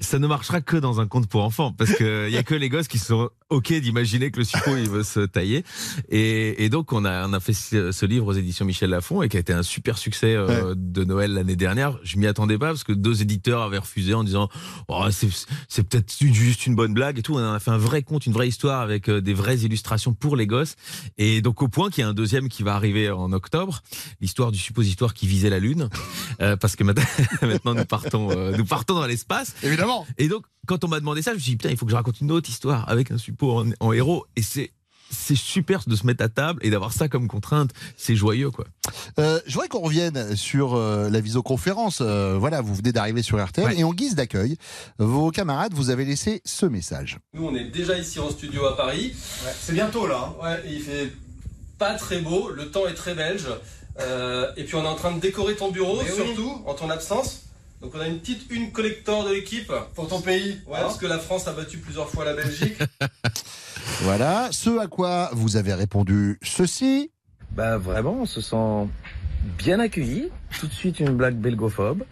ça ne marchera que dans un conte pour enfants, parce qu'il n'y a que les gosses qui sont OK d'imaginer que le suppo, il veut se tailler. Et, et donc, on a, on a fait ce, ce livre aux éditions Michel Lafon et qui a été un super succès euh, de Noël l'année dernière. Je m'y attendais pas parce que deux éditeurs avaient refusé en disant oh, c'est peut-être juste une bonne blague et tout. On en a fait un vrai conte, une vraie histoire avec euh, des vraies illustrations pour les gosses. Et donc, au point qu'il y a un deuxième qui va arriver en octobre, l'histoire du suppositoire qui visait la Lune. Euh, parce que maintenant, nous partons, euh, nous partons dans l'espace. Évidemment. Et donc, quand on m'a demandé ça, je me suis dit, putain, il faut que je raconte une autre histoire avec un suppo en, en héros. Et c'est, c'est super de se mettre à table et d'avoir ça comme contrainte. C'est joyeux, quoi. Euh, je voudrais qu'on revienne sur euh, la visioconférence. Euh, voilà, vous venez d'arriver sur RTL et en guise d'accueil, vos camarades vous avez laissé ce message. Nous, on est déjà ici en studio à Paris. c'est bientôt là. hein. Ouais, il fait pas très beau, le temps est très belge. Euh, et puis on est en train de décorer ton bureau, Mais oui. surtout en ton absence. Donc on a une petite une collector de l'équipe. Pour ton pays. Ouais, hein. parce que la France a battu plusieurs fois la Belgique. Voilà, ce à quoi vous avez répondu ceci. Bah vraiment, on se sent bien accueilli. Tout de suite une blague belgophobe.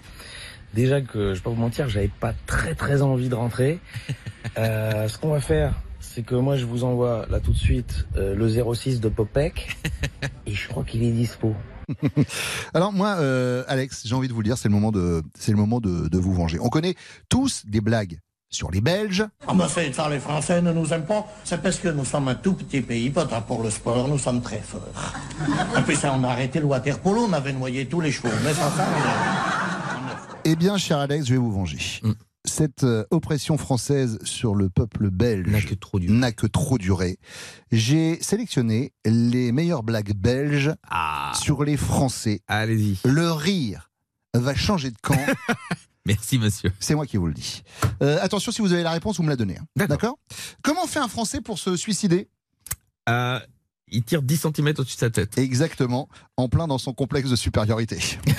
Déjà que, je vais pas vous mentir, j'avais pas très très envie de rentrer. Euh, ce qu'on va faire, c'est que moi je vous envoie là tout de suite euh, le 06 de Popek. Et je crois qu'il est dispo. Alors moi, euh, Alex, j'ai envie de vous le dire, c'est le moment de, c'est le moment de, de vous venger. On connaît tous des blagues sur les Belges. Ah ben c'est ça, les Français ne nous aiment pas. C'est parce que nous sommes un tout petit pays, pas tant pour le sport, nous sommes très forts. Et puis ça, on a arrêté le water polo, on avait noyé tous les chevaux. Mais sans ça, Eh bien, cher Alex, je vais vous venger. Cette euh, oppression française sur le peuple belge n'a que trop duré. J'ai sélectionné les meilleures blagues belges sur les Français. Allez-y. Le rire va changer de camp. Merci, monsieur. C'est moi qui vous le dis. Euh, attention, si vous avez la réponse, vous me la donnez. hein. D'accord Comment fait un Français pour se suicider? Euh, il tire 10 cm au-dessus de sa tête. Exactement, en plein dans son complexe de supériorité.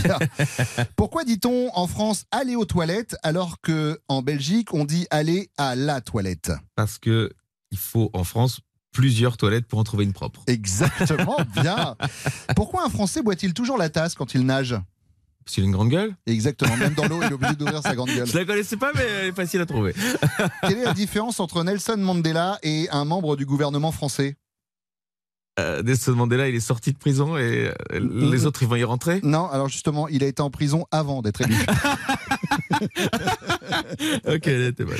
Pourquoi dit-on en France aller aux toilettes alors que en Belgique on dit aller à la toilette? Parce que il faut en France plusieurs toilettes pour en trouver une propre. Exactement, bien. Pourquoi un Français boit-il toujours la tasse quand il nage? Parce qu'il a une grande gueule Exactement, même dans l'eau, il est obligé d'ouvrir sa grande gueule. Je la connaissais pas, mais elle est facile à trouver. Quelle est la différence entre Nelson Mandela et un membre du gouvernement français? Euh, Nelson Mandela, il est sorti de prison et euh, les autres, ils vont y rentrer? Non, alors justement, il a été en prison avant d'être élu. Ok, elle était bonne.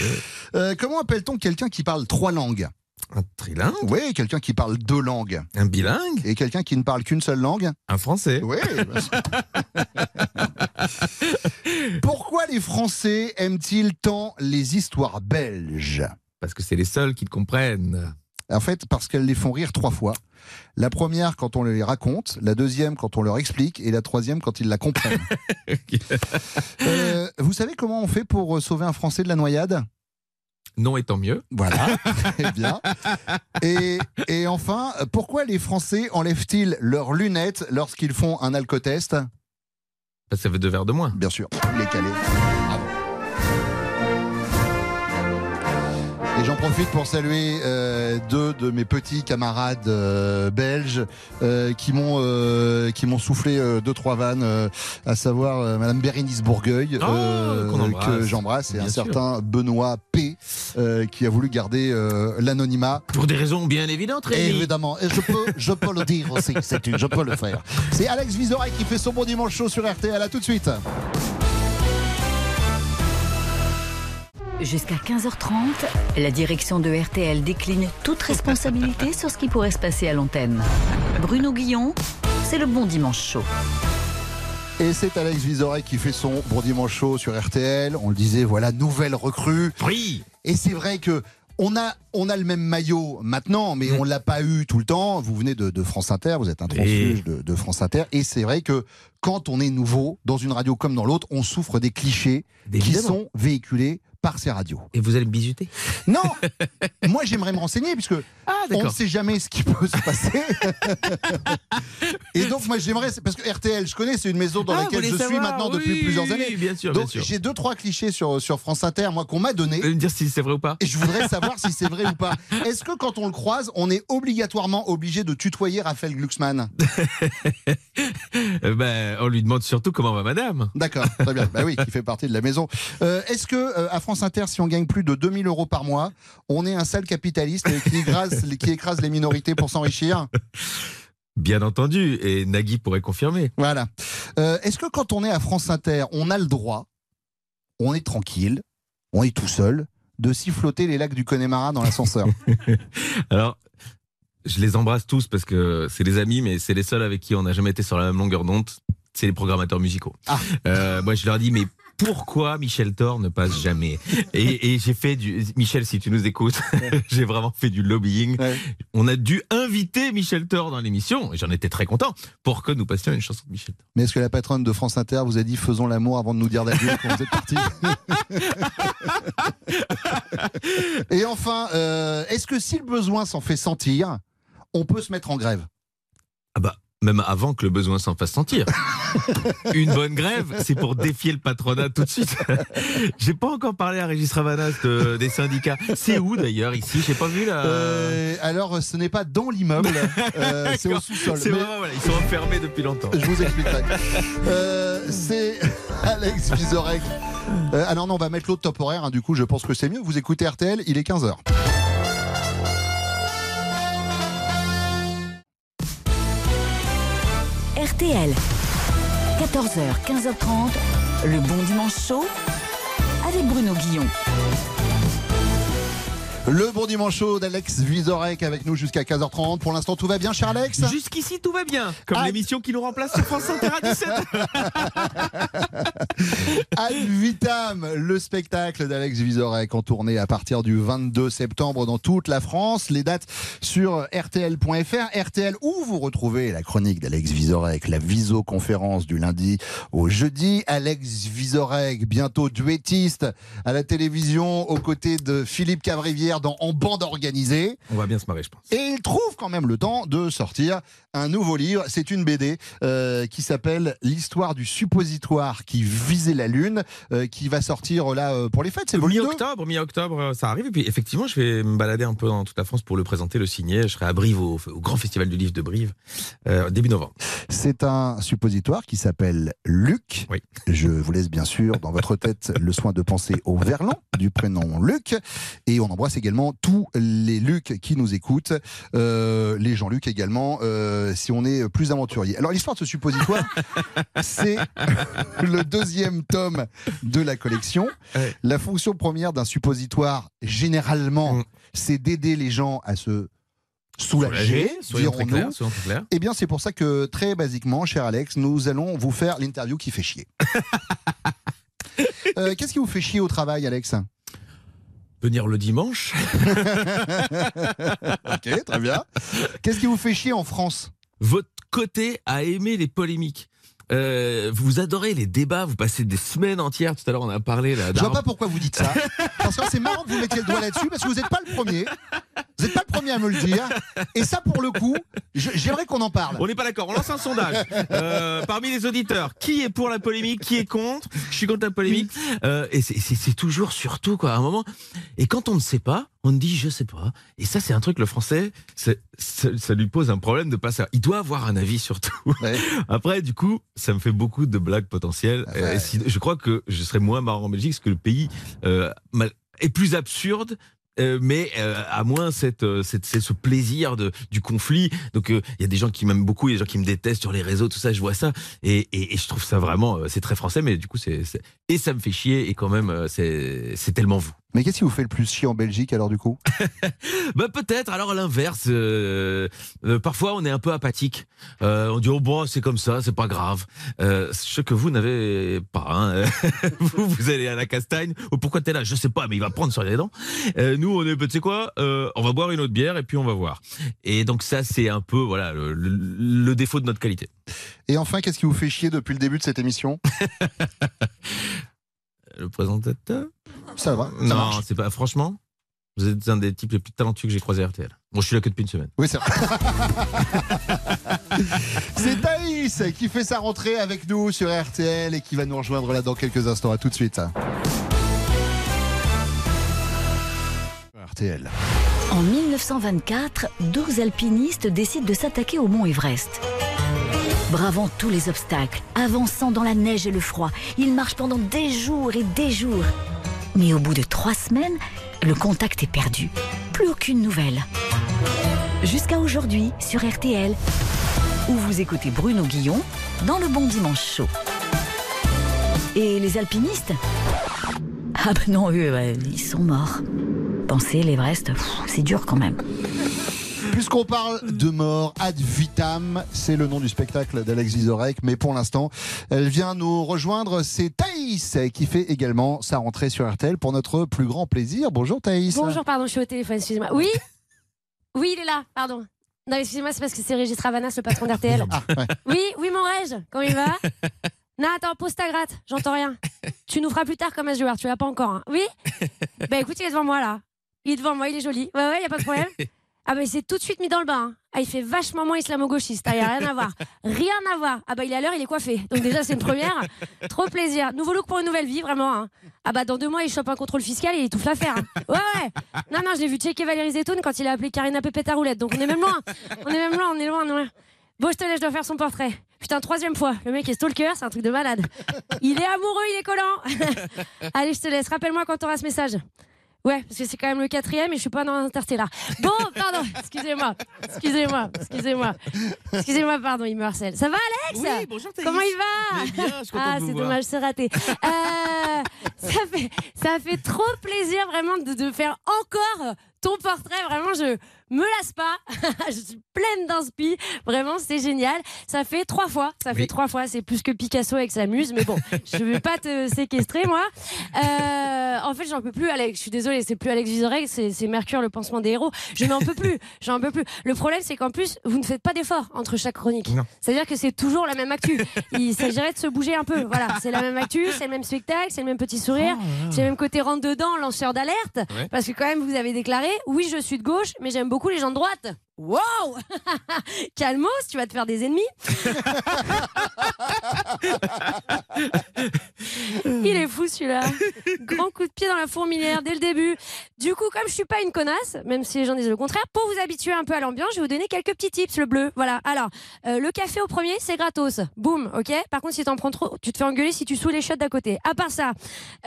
Euh, comment appelle-t-on quelqu'un qui parle trois langues? Un trilingue? Oui, quelqu'un qui parle deux langues. Un bilingue? Et quelqu'un qui ne parle qu'une seule langue? Un français Oui. Pourquoi les Français aiment-ils tant les histoires belges? Parce que c'est les seuls qui comprennent. En fait, parce qu'elles les font rire trois fois. La première quand on les raconte, la deuxième quand on leur explique, et la troisième quand ils la comprennent. Euh, vous savez comment on fait pour euh, sauver un Français de la noyade? Non étant mieux. Voilà, très bien. Et, et enfin, pourquoi les Français enlèvent-ils leurs lunettes lorsqu'ils font un alcotest? Ça fait deux verres de moins. Bien sûr, il est Et j'en profite pour saluer euh, deux de mes petits camarades euh, belges euh, qui m'ont qui m'ont soufflé deux trois vannes, à savoir Madame Bérénice Bourgueil Oh, embrasse. que j'embrasse et Bien un sûr. certain Benoît P qui a voulu garder l'anonymat. Pour des raisons bien évidentes, Rémi. Évidemment, et je peux, je peux le dire aussi, c'est une, je peux le faire. C'est Alex Vizorek qui fait son bon dimanche chaud sur RTL. À tout de suite. Jusqu'à 15h30, la direction de RTL décline toute responsabilité sur ce qui pourrait se passer à l'antenne. Bruno Guillon, c'est le bon dimanche chaud. Et c'est Alex Vizorek qui fait son bon dimanche chaud sur RTL. On le disait, voilà, nouvelle recrue. Oui. Et c'est vrai que on a, on a le même maillot maintenant, Mm. mais on l'a pas eu tout le temps. Vous venez de, de France Inter, vous êtes un transfuge de, de France Inter. Et c'est vrai que quand on est nouveau, dans une radio comme dans l'autre, on souffre des clichés qui sont véhiculés par ces radios. Et vous allez me bisuter? Non Moi, j'aimerais me renseigner, puisque Ah, on ne sait jamais ce qui peut se passer. Et donc, moi, j'aimerais, parce que RTL, je connais, c'est une maison dans Ah, laquelle je suis maintenant depuis plusieurs années. bien sûr, bien donc, sûr. j'ai deux, trois clichés sur, sur France Inter, moi, qu'on m'a donné. Vous allez me dire si c'est vrai ou pas? Et je voudrais savoir si c'est vrai ou pas. Est-ce que quand on le croise, on est obligatoirement obligé de tutoyer Raphaël Glucksmann? Ben, On lui demande surtout comment va madame. D'accord, très bien. Bah oui, qui fait partie de la maison. Euh, Est-ce que euh, à France Inter, si on gagne plus de 2000 euros par mois, on est un sale capitaliste qui écrase, qui écrase les minorités pour s'enrichir Bien entendu, et Nagui pourrait confirmer. Voilà. Euh, Est-ce que quand on est à France Inter, on a le droit, on est tranquille, on est tout seul, de siffloter les lacs du Connemara dans l'ascenseur? Alors, je les embrasse tous parce que c'est des amis, mais c'est les seuls avec qui on n'a jamais été sur la même longueur d'onde. C'est les programmateurs musicaux. Euh, moi, je leur dis, mais pourquoi Michel Thor ne passe jamais Et, et j'ai fait du. Michel, si tu nous écoutes, j'ai vraiment fait du lobbying. On a dû inviter Michel Thor dans l'émission, et j'en étais très content, pour que nous passions une chanson de Michel Thor. Mais est-ce que la patronne de France Inter vous a dit faisons l'amour avant de nous dire d'adieu quand vous êtes parti Et enfin, euh, est-ce que si le besoin s'en fait sentir, on peut se mettre en grève? Ah bah, même avant que le besoin s'en fasse sentir. Une bonne grève, c'est pour défier le patronat tout de suite. J'ai pas encore parlé à Régis Ravanas de- des syndicats. C'est où d'ailleurs ici? J'ai pas vu là. Euh, Alors, ce n'est pas dans l'immeuble, euh, c'est au sous-sol. C'est Mais- voilà, ils sont enfermés depuis longtemps. Je vous expliquerai. Euh, c'est Alex Vizorek. Euh, alors non, on va mettre l'autre top horaire. hein, du coup, je pense que c'est mieux. Vous écoutez RTL, il est 15h. RTL, 14h, 15h30, le bon dimanche chaud avec Bruno Guillon. Le bon dimanche chaud d'Alex Vizorek avec nous jusqu'à 15h30. Pour l'instant, tout va bien, cher Alex Jusqu'ici, tout va bien. Comme l'émission qui nous remplace sur France Inter à 17. Ad vitam, le spectacle d'Alex Vizorek en tournée à partir du 22 septembre dans toute la France. Les dates sur rtl.fr. RTL où vous retrouvez la chronique d'Alex Vizorek, la visioconférence du lundi au jeudi. Alex Vizorek, bientôt duettiste à la télévision aux côtés de Philippe Dans En bande organisée. On va bien se marrer, je pense. Et il trouve quand même le temps de sortir un nouveau livre. C'est une BD euh, qui s'appelle L'histoire du suppositoire qui visait la Lune, euh, qui va sortir là euh, pour les fêtes. C'est le volume 2 Mi-octobre, mi-octobre, ça arrive. Et puis, effectivement, je vais me balader un peu dans toute la France pour le présenter, le signer. Je serai à Brive, au, au Grand Festival du Livre de Brive, début novembre. C'est un suppositoire qui s'appelle Luc. Je vous laisse bien sûr dans votre tête le soin de penser au verlan du prénom Luc. Et on embrasse également tous les Luc qui nous écoutent, euh, les Jean-Luc également, euh, si on est plus aventurier. Alors l'histoire de ce suppositoire, c'est le deuxième tome de la collection. La fonction première d'un suppositoire, généralement, c'est d'aider les gens à se soulager, dirons-nous. Eh bien, c'est pour ça que, très basiquement, cher Alex, nous allons vous faire l'interview qui fait chier. Euh, Qu'est-ce qui vous fait chier au travail, Alex? Venir le dimanche. ok, très bien. Qu'est-ce qui vous fait chier en France? Votre côté à aimer les polémiques. Euh, vous adorez les débats, vous passez des semaines entières. Tout à l'heure, on a parlé là. Je vois pas pourquoi vous dites ça. Parce que c'est marrant que vous mettiez le doigt là-dessus, parce que vous n'êtes pas le premier. Vous n'êtes pas le premier à me le dire. Et ça, pour le coup, j'aimerais qu'on en parle. On n'est pas d'accord. On lance un sondage Euh, parmi les auditeurs. Qui est pour la polémique Qui est contre? Je suis contre la polémique. Euh, et c'est- c'est c'est toujours surtout quoi. À un moment. Et quand on ne sait pas, on dit je sais pas. Et ça, c'est un truc le français. Ça, ça lui pose un problème de pas savoir. Il doit avoir un avis sur tout. Après, du coup, ça me fait beaucoup de blagues potentielles. Et si- je crois que je serais moins marrant en Belgique parce que le pays euh, est plus absurde. euh, mais euh, à moins cette, euh, cette, c'est ce plaisir de, du conflit. Donc euh, il y a des gens qui m'aiment beaucoup, il y a des gens qui me détestent sur les réseaux, tout ça. Je vois ça et, et, et je trouve ça vraiment, euh, c'est très français, mais du coup c'est c'est- et ça me fait chier et quand même c'est c'est tellement vous. Mais qu'est-ce qui vous fait le plus chier en Belgique, alors, du coup? Bah peut-être. Alors à l'inverse, euh, euh, parfois on est un peu apathique. Euh, on dit oh bon c'est comme ça, c'est pas grave. Ce que vous n'avez pas. Hein. vous vous allez à la castagne. Oh, pourquoi t'es là? Je sais pas, mais il va prendre sur les dents. Nous on est, tu sais quoi? On va boire une autre bière et puis on va voir. Et donc ça c'est un peu voilà le, le- le défaut de notre qualité. Et enfin, qu'est-ce qui vous fait chier depuis le début de cette émission? Le présentateur Ça va. ça Non, c'est pas. Franchement, vous êtes un des types les plus talentueux que j'ai croisé à RTL. Bon, je suis là que depuis une semaine. Oui, c'est vrai. C'est Thaïs qui fait sa rentrée avec nous sur RTL et qui va nous rejoindre là dans quelques instants. À tout de suite. RTL. En 1924, 12 alpinistes décident de s'attaquer au mont Everest. Bravant tous les obstacles, avançant dans la neige et le froid, ils marchent pendant des jours et des jours. Mais au bout de trois semaines, le contact est perdu. Plus aucune nouvelle. Jusqu'à aujourd'hui, sur RTL, où vous écoutez Bruno Guillon dans le Bon Dimanche Chaud. Et les alpinistes Ah ben non, eux, ils sont morts. Penser l'Everest, c'est dur quand même. Puisqu'on parle de mort, ad vitam, c'est le nom du spectacle d'Alex Vizorek, mais pour l'instant, elle vient nous rejoindre. C'est Thaïs qui fait également sa rentrée sur RTL pour notre plus grand plaisir. Bonjour Thaïs. Bonjour, pardon, je suis au téléphone, excusez-moi. Oui Oui, il est là, pardon. Non, excusez-moi, c'est parce que c'est Régis Ravanas, le patron d'RTL. Oui, oui, mon Reg, comment il va? Non, attends, pose ta gratte, j'entends rien. Tu nous feras plus tard comme joueur, tu l'as pas encore. hein. Oui? Bah écoute, il est devant moi là. Il est devant moi, il est joli. Ouais, ouais, y a pas de problème. Ah bah il s'est tout de suite mis dans le bain. hein. Ah, il fait vachement moins islamo-gauchiste, il y a rien à voir. Rien à voir. Ah bah il est à l'heure, il est coiffé. Donc déjà c'est une première. Trop plaisir. Nouveau look pour une nouvelle vie, vraiment. hein. Ah bah dans deux mois il chope un contrôle fiscal et il étouffe l'affaire. hein. Ouais ouais. Non non, je l'ai vu checker Valérie Zetoun quand il a appelé Karina à roulette. Donc on est même loin. On est même loin, on est loin, loin. Bon, je te laisse, je dois faire son portrait. Putain, troisième fois. Le mec est stalker, c'est un truc de malade. Il est amoureux, il est collant. Allez, je te laisse. Rappelle-moi quand t'auras ce message. Ouais, parce que c'est quand même le quatrième et je suis pas dans Interstellar. Bon, pardon, excusez-moi, excusez-moi, excusez-moi, excusez-moi, pardon, il me harcèle. Ça va, Alex Oui, bonjour. Comment il va bien, je Ah, c'est dommage, c'est raté. Euh, ça fait, ça fait trop plaisir vraiment de, de faire encore ton portrait. Vraiment, je me lasse pas. je suis pleine d'inspi. Vraiment, c'est génial. Ça fait trois fois. Ça fait trois fois. C'est plus que Picasso avec sa muse. Mais bon, je vais pas te séquestrer, moi. Euh, en fait, j'en peux plus, Alex. Je suis désolée, c'est plus Alex Vizorek, c'est Mercure, le pansement des héros. Je n'en peux plus. J'en peux plus. Le problème, c'est qu'en plus, vous ne faites pas d'efforts entre chaque chronique. C'est-à-dire que c'est toujours la même actu. Il s'agirait de se bouger un peu. Voilà, c'est la même actu, c'est le même spectacle, c'est le même petit sourire, c'est le même côté rentre dedans, lanceur d'alerte. Ouais. Parce que quand même, vous avez déclaré, Oui, je suis de gauche, mais j'aime beaucoup les gens de droite. Wow Calmos, tu vas te faire des ennemis? Il est fou celui-là. Grand coup de pied dans la fourmilière dès le début. Du coup, comme je suis pas une connasse, même si les gens disent le contraire, pour vous habituer un peu à l'ambiance, je vais vous donner quelques petits tips. Le bleu, voilà. Alors, euh, le café au premier, c'est gratos. Boum, ok? Par contre, si t'en prends trop, tu te fais engueuler si tu saoules les shots d'à côté. À part ça,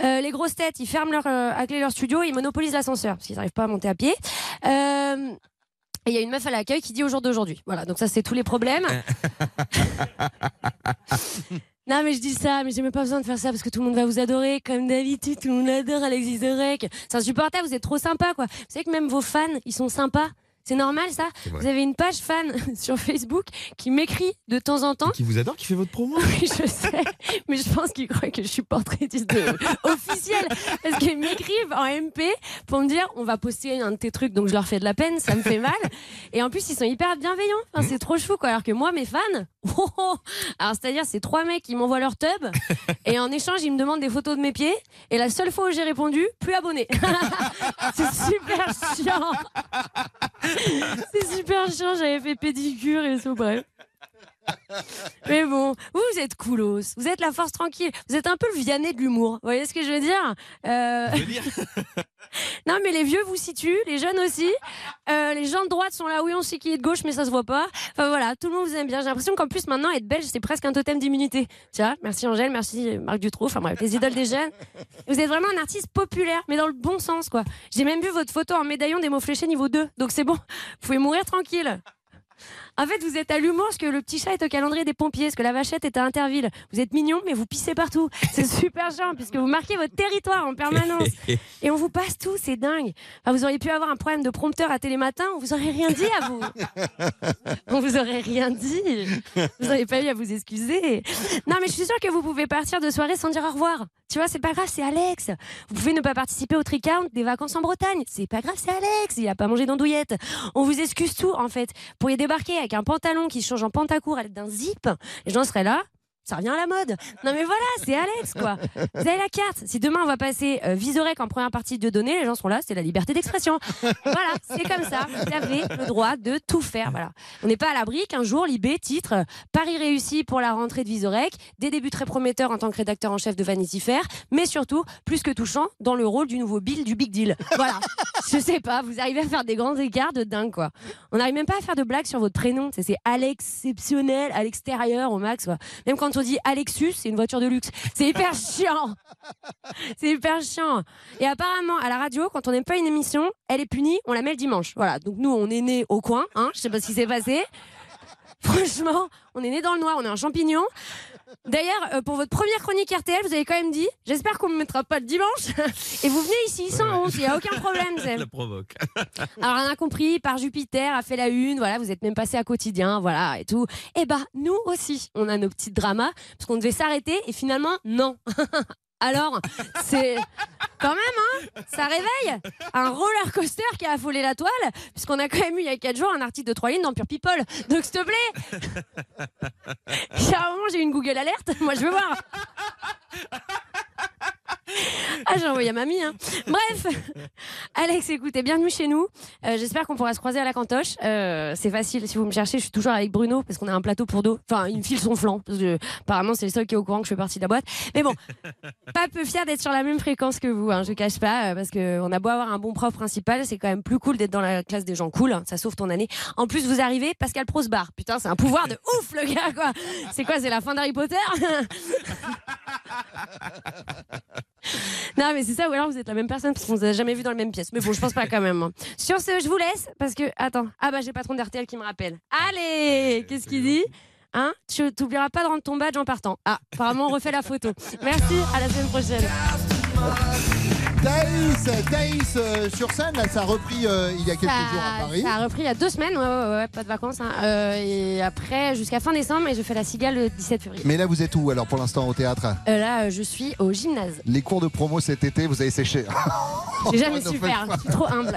euh, les grosses têtes, ils ferment leur, euh, à clé leur studio, ils monopolisent l'ascenseur parce qu'ils n'arrivent pas à monter à pied. Euh, et il y a une meuf à l'accueil qui dit au jour d'aujourd'hui. Voilà, donc ça c'est tous les problèmes. Non mais je dis ça, mais j'ai même pas besoin de faire ça parce que tout le monde va vous adorer comme d'habitude, tout le monde adore Alexis Zorek. C'est insupportable, vous êtes trop sympa quoi. Vous savez que même vos fans, ils sont sympas. C'est normal ça. Vous avez une page fan sur Facebook qui m'écrit de temps en temps. Qui vous adore, qui fait votre promo Oui, je sais, mais je pense qu'ils croient que je suis portraitiste de- officielle parce qu'ils m'écrivent en MP pour me dire on va poster un de tes trucs donc je leur fais de la peine, ça me fait mal. Et en plus ils sont hyper bienveillants, enfin, c'est trop chou quoi. Alors que moi mes fans, oh, oh. alors c'est-à-dire c'est trois mecs qui m'envoient leur tub et en échange ils me demandent des photos de mes pieds et la seule fois où j'ai répondu plus abonné. c'est super chiant. C'est super chiant, j'avais fait pédicure et tout, bref. Mais bon, vous, vous êtes coolos, vous êtes la force tranquille, vous êtes un peu le Vianney de l'humour. Vous voyez ce que je veux dire Euh, Non, mais les vieux vous situent, les jeunes aussi. Euh, les gens de droite sont là, oui, on sait qui est de gauche, mais ça se voit pas. Enfin voilà, tout le monde vous aime bien. J'ai l'impression qu'en plus, maintenant, être belge, c'est presque un totem d'immunité. Tiens, merci Angèle, merci Marc Dutroux, enfin bref, les idoles des jeunes. Vous êtes vraiment un artiste populaire, mais dans le bon sens, quoi. J'ai même vu votre photo en médaillon des mots fléchés niveau 2, donc c'est bon, vous pouvez mourir tranquille. En fait, vous êtes à l'humour parce que le petit chat est au calendrier des pompiers, parce que la vachette est à Interville. Vous êtes mignon, mais vous pissez partout. C'est super chiant puisque vous marquez votre territoire en permanence. Et on vous passe tout, c'est dingue. Enfin, vous auriez pu avoir un problème de prompteur à Télématin, on vous aurait rien dit à vous. On vous aurait rien dit. Vous n'auriez pas eu à vous excuser. Non, mais je suis sûre que vous pouvez partir de soirée sans dire au revoir. Tu vois, c'est pas grave, c'est Alex. Vous pouvez ne pas participer au tricount des vacances en Bretagne. C'est pas grave, c'est Alex. Il a pas mangé d'andouillette. On vous excuse tout, en fait. Vous pourriez débarquer avec un pantalon qui change en pantacourt à l'aide d'un zip. Les gens seraient là. Ça revient à la mode. Non mais voilà, c'est Alex quoi. Vous avez la carte. Si demain on va passer euh, Visorec en première partie de données, les gens seront là, c'est la liberté d'expression. Voilà, c'est comme ça. Vous avez le droit de tout faire. Voilà. On n'est pas à l'abri qu'un jour Libé titre euh, Paris réussi pour la rentrée de Visorec, des débuts très prometteurs en tant que rédacteur en chef de Vanity Fair, mais surtout plus que touchant dans le rôle du nouveau Bill du Big Deal. Voilà. Je sais pas, vous arrivez à faire des grands écarts de dingue quoi. On n'arrive même pas à faire de blagues sur votre prénom. C'est- C'est Alexceptionnel à l'extérieur au max. Quoi. Même quand on dit Alexus, c'est une voiture de luxe. C'est hyper chiant. C'est hyper chiant. Et apparemment, à la radio, quand on n'aime pas une émission, elle est punie, on la met le dimanche. Voilà. Donc nous, on est nés au coin. Hein, je sais pas ce qui s'est passé. Franchement, on est né dans le noir, on est un champignon. D'ailleurs, euh, pour votre première chronique RTL, vous avez quand même dit J'espère qu'on ne me mettra pas le dimanche. Et vous venez ici sans honte, il n'y a aucun problème. Zeb. la provoque. Alors, on a compris, par Jupiter a fait la une, voilà, vous êtes même passé à quotidien, voilà, et tout. Et bah, nous aussi, on a nos petits dramas, parce qu'on devait s'arrêter, et finalement, non. Alors, c'est quand même, hein, ça réveille un roller coaster qui a affolé la toile, puisqu'on a quand même eu il y a 4 jours un article de 3 lignes dans Pure People. Donc, s'il te plaît, a un moment, j'ai eu une Google Alerte, moi je veux voir. Ah, j'ai envoyé à mamie. Hein. Bref, Alex, écoutez, bienvenue chez nous. Euh, J'espère qu'on pourra se croiser à la cantoche. Euh, c'est facile, si vous me cherchez, je suis toujours avec Bruno parce qu'on a un plateau pour dos. Enfin, il me file son flanc. Parce que, apparemment, c'est le seul qui est au courant que je fais partie de la boîte. Mais bon, pas peu fier d'être sur la même fréquence que vous, hein, je cache pas, euh, parce que on a beau avoir un bon prof principal, c'est quand même plus cool d'être dans la classe des gens cool, hein, ça sauve ton année. En plus, vous arrivez, Pascal Prosbar, putain, c'est un pouvoir de ouf le gars, quoi. C'est quoi, c'est la fin d'Harry Potter? Non, mais c'est ça, ou alors vous êtes la même personne parce qu'on vous a jamais vu dans la même pièce. Mais bon, je pense pas quand même. hein. Sur ce, je vous laisse parce que, attends, ah bah j'ai le patron d'RTL qui me rappelle. Allez, qu'est-ce qu'il dit? Hein? Tu t'oublieras pas de rendre ton badge en partant. Ah, apparemment, on refait la photo. Merci, à la semaine prochaine. Thaïs, Thaïs euh, sur scène, là, ça a repris euh, il y a quelques Ça, jours à Paris. ça a repris il y a deux semaines, ouais, ouais, ouais, pas de vacances. hein. Euh, et après, jusqu'à fin décembre, et je fais la cigale le 17 février. Mais là, vous êtes où alors pour l'instant au théâtre? Euh, là, euh, je suis au gymnase. Les cours de promo cet été, vous avez séché. J'ai jamais Encore su une nouvelle faire, je suis trop humble.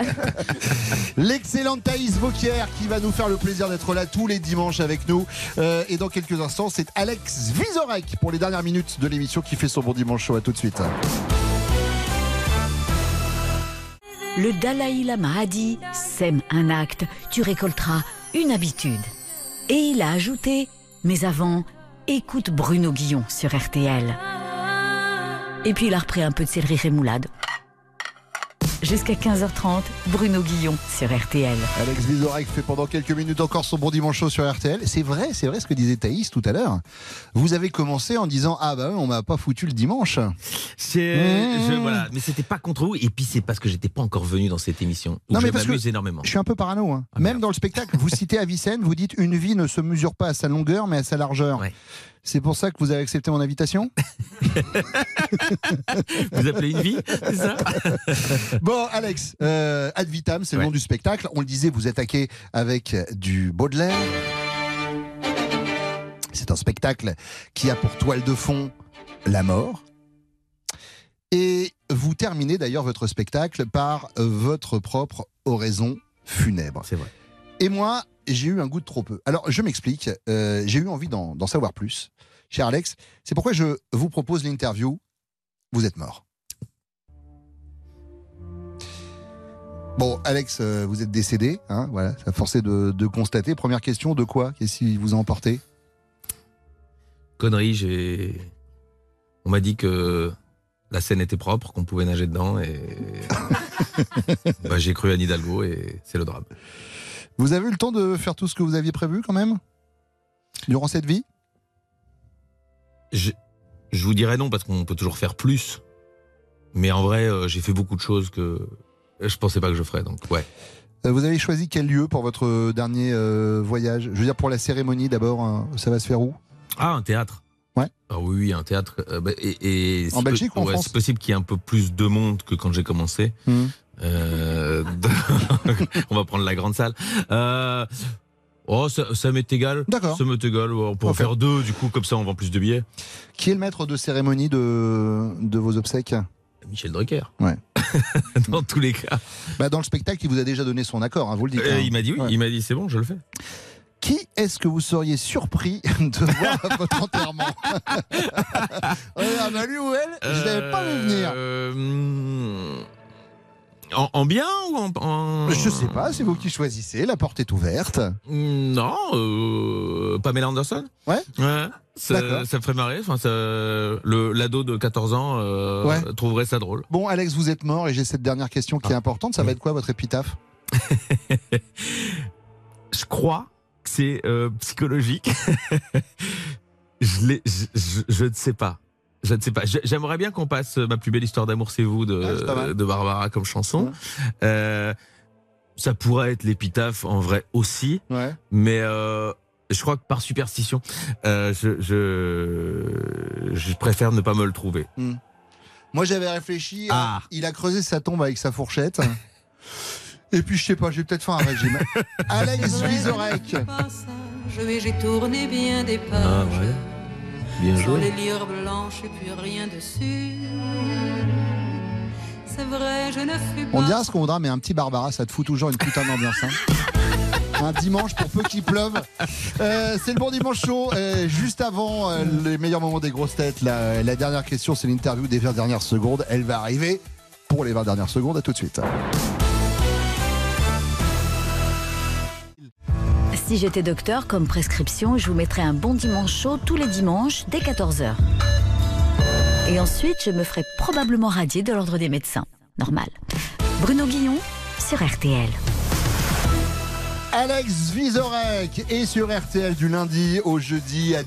L'excellente Thaïs Vauquier qui va nous faire le plaisir d'être là tous les dimanches avec nous. Euh, et dans quelques instants, c'est Alex Vizorek pour les dernières minutes de l'émission qui fait son bon dimanche show. À tout de suite. Le Dalai Lama a dit Sème un acte, tu récolteras une habitude. Et il a ajouté Mais avant, écoute Bruno Guillon sur RTL. Et puis il a repris un peu de céleri rémoulade. Jusqu'à 15h30, Bruno Guillon sur RTL. Alex Vizorek fait pendant quelques minutes encore son bon dimanche chaud sur RTL. C'est vrai, c'est vrai ce que disait Thaïs tout à l'heure. Vous avez commencé en disant Ah bah ouais, on m'a pas foutu le dimanche. C'est, Mmh. je- voilà, mais c'était pas contre vous. Et puis c'est parce que j'étais pas encore venu dans cette émission. Où Non, mais je parce que énormément. Je suis un peu parano. hein. Ah, Même dans le spectacle, vous citez Avicenne, vous dites Une vie ne se mesure pas à sa longueur, mais à sa largeur. C'est pour ça que vous avez accepté mon invitation Vous appelez une vie, c'est ça? Bon, Alex, euh, Ad Vitam, c'est le nom du spectacle. On le disait, vous attaquez avec du Baudelaire. C'est un spectacle qui a pour toile de fond la mort. Et vous terminez d'ailleurs votre spectacle par votre propre oraison funèbre. C'est vrai. Et moi, j'ai eu un goût de trop peu. Alors, je m'explique. euh, j'ai eu envie d'en savoir plus, cher Alex. C'est pourquoi je vous propose l'interview. Vous êtes mort. Bon, Alex, euh, vous êtes décédé. Hein, voilà, ça forcé de, de constater. Première question, de quoi? Qu'est-ce qui vous a emporté? Connerie, j'ai. On m'a dit que la Seine était propre, qu'on pouvait nager dedans, et. Bah, j'ai cru à Nidalgo, et c'est le drame. Vous avez eu le temps de faire tout ce que vous aviez prévu quand même? Durant cette vie? Je, je vous dirais non, parce qu'on peut toujours faire plus. Mais en vrai, euh, j'ai fait beaucoup de choses que je pensais pas que je ferais, donc ouais. Euh, Vous avez choisi quel lieu pour votre dernier euh, voyage? Je veux dire, pour la cérémonie d'abord, hein, ça va se faire où? Ah, un théâtre Ouais. Ah oui, oui, un théâtre. euh, bah, et, et En Belgique ou en ouais, France? C'est possible qu'il y ait un peu plus de monde que quand j'ai commencé. Mhm. Euh, on va prendre la grande salle. Euh, oh, ça, ça m'est égal. D'accord. Ça m'est égal. On peut en faire deux, du coup, comme ça, on vend plus de billets. Qui est le maître de cérémonie de, de vos obsèques? Michel Drucker. Ouais. Dans tous les cas. Bah, dans le spectacle, il vous a déjà donné son accord, hein, vous le dites. Euh, hein. il m'a dit oui. Ouais. Il m'a dit c'est bon, je le fais. Qui est-ce que vous seriez surpris de voir à votre enterrement? Ah bah lui ou elle, je l'avais pas vu venir. En, en bien ou en, en- Je sais pas, c'est vous qui choisissez, la porte est ouverte. Non, euh, Pamela Anderson Ouais Ouais. Ça, me ferait marrer. Enfin, ça- le l'ado de 14 ans euh, Ouais. trouverait ça drôle. Bon, Alex, vous êtes mort et j'ai cette dernière question qui est importante. Ça va être quoi votre épitaphe? Je crois que c'est euh, psychologique. je, l'ai- je, je- je ne sais pas. Je ne sais pas. Je- J'aimerais bien qu'on passe Ma plus belle histoire d'amour, c'est vous de, mal. de Barbara comme chanson. Euh, ça pourrait être l'épitaphe en vrai aussi. Ouais. Mais euh, je crois que par superstition, euh, je, je, je préfère ne pas me le trouver. Moi, j'avais réfléchi. Ah. Il a creusé sa tombe avec sa fourchette. Et puis, je sais pas, j'ai peut-être fait un régime. Alex Vizorek. Je vais, j'ai tourné bien des pages. Ah ouais. Bien Sur joué. les blanches et puis rien dessus. C'est vrai, je ne fus pas. On dira ce qu'on voudra, mais un petit Barbara, ça te fout toujours une putain d'ambiance. hein. Un dimanche pour peu qu'il pleuve. Euh, c'est le bon dimanche chaud. Euh, juste avant euh, les meilleurs moments des grosses têtes, la, la dernière question, c'est l'interview des 20 dernières secondes. Elle va arriver pour les 20 dernières secondes. À tout de suite. Si j'étais docteur, comme prescription, je vous mettrais un bon dimanche chaud tous les dimanches dès 14h. Et ensuite, je me ferais probablement radier de l'ordre des médecins. Normal. Bruno Guillon sur RTL. Alex Vizorek est sur RTL du lundi au jeudi à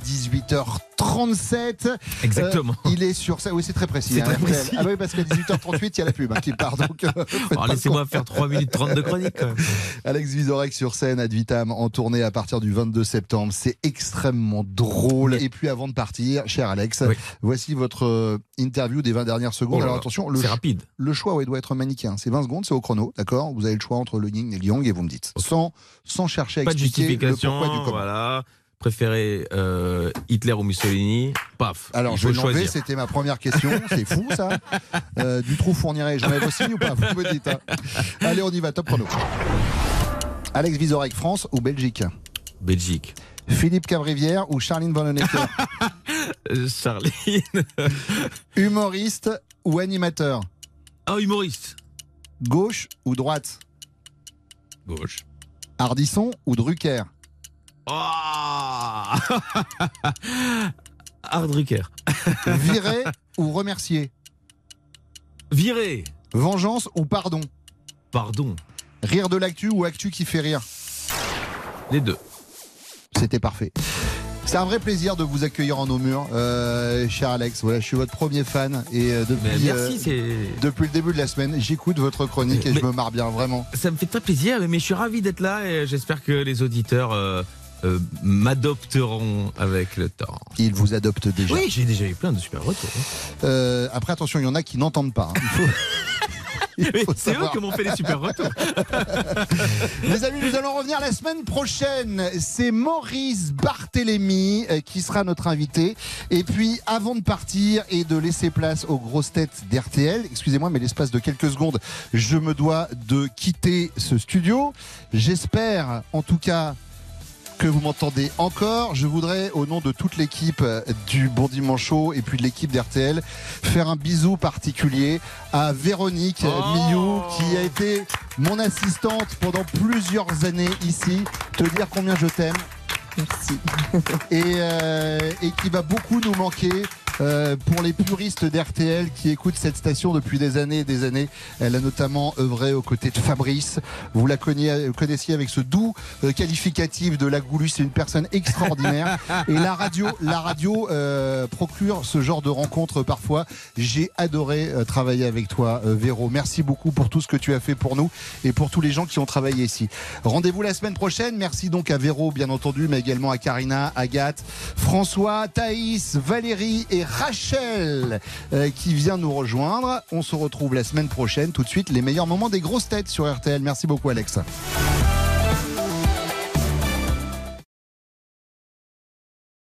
18h37. Exactement. Euh, il est sur ça. Oui, c'est très précis. C'est hein, très précis. Ah oui, parce qu'à 18h38, il y a la pub hein, qui part. Donc, euh, le Laissez-moi faire 3 minutes 30 de chronique. quand même. Alex Vizorek sur scène, Ad Vitam, en tournée à partir du 22 septembre. C'est extrêmement drôle. Et puis avant de partir, cher Alex, voici votre euh, interview des 20 dernières secondes. Oh Alors attention, le, rapide. le choix ouais, doit être manichéen. C'est 20 secondes, c'est au chrono, d'accord? Vous avez le choix entre le yin et le yang et vous me dites. Sans, sans chercher à Pas de expliquer le justification. pourquoi du comment. Voilà. Préférez euh, Hitler ou Mussolini Paf. Alors, je vais c'était ma première question. C'est fou, ça. Euh, du trou fournirait, j'enlève aussi ou pas Vous me dites. hein. Allez, on y va, top chrono. Alex Vizorek, France ou Belgique Belgique. Philippe Cavrivière ou Charline Euh, Charline. Humoriste ou animateur Ah, humoriste. Gauche ou droite Gauche. Ardisson ou Drucker Oh Art Drucker. Virer ou remercier Virer. Vengeance ou pardon Pardon. Rire de l'actu ou actu qui fait rire Les deux. C'était parfait. C'est un vrai plaisir de vous accueillir en nos murs, euh, cher Alex. Voilà, je suis votre premier fan et euh, depuis, merci, euh, c'est. depuis le début de la semaine, j'écoute votre chronique et je me marre bien, vraiment. Ça me fait très plaisir, mais je suis ravi d'être là et j'espère que les auditeurs euh, m'adopteront avec le temps. Ils vous adoptent déjà. Oui, j'ai déjà eu plein de super retours. Euh, après, attention, il y en a qui n'entendent pas. hein. Il faut- C'est eux savoir. qui m'ont fait les super retours. Les amis, nous allons revenir la semaine prochaine. C'est Maurice Barthélémy euh, qui sera notre invité. Et puis, avant de partir et de laisser place aux grosses têtes d'RTL, excusez-moi, mais l'espace de quelques secondes, je me dois de quitter ce studio. J'espère, en tout cas, que vous m'entendez encore. Je voudrais, au nom de toute l'équipe du Bon Dimanche Show et puis de l'équipe d'RTL, faire un bisou particulier à Véronique Oh. Millou, qui a été mon assistante pendant plusieurs années ici. Te dire combien je t'aime. Merci. Et, euh, et qui va beaucoup nous manquer. Euh, pour les puristes d'RTL qui écoutent cette station depuis des années et des années, elle a notamment œuvré aux côtés de Fabrice. Vous la connaiez- connaissiez avec ce doux euh, qualificatif de la Goulue. C'est une personne extraordinaire. Et la radio, la radio euh, procure ce genre de rencontres parfois. J'ai adoré euh, travailler avec toi, euh, Véro. Merci beaucoup pour tout ce que tu as fait pour nous et pour tous les gens qui ont travaillé ici. Rendez-vous la semaine prochaine. Merci donc à Véro, bien entendu, mais également à Karina, Agathe, François, Thaïs, Valérie et Rachel euh, qui vient nous rejoindre. On se retrouve la semaine prochaine. Tout de suite, les meilleurs moments des grosses têtes sur RTL. Merci beaucoup, Alex.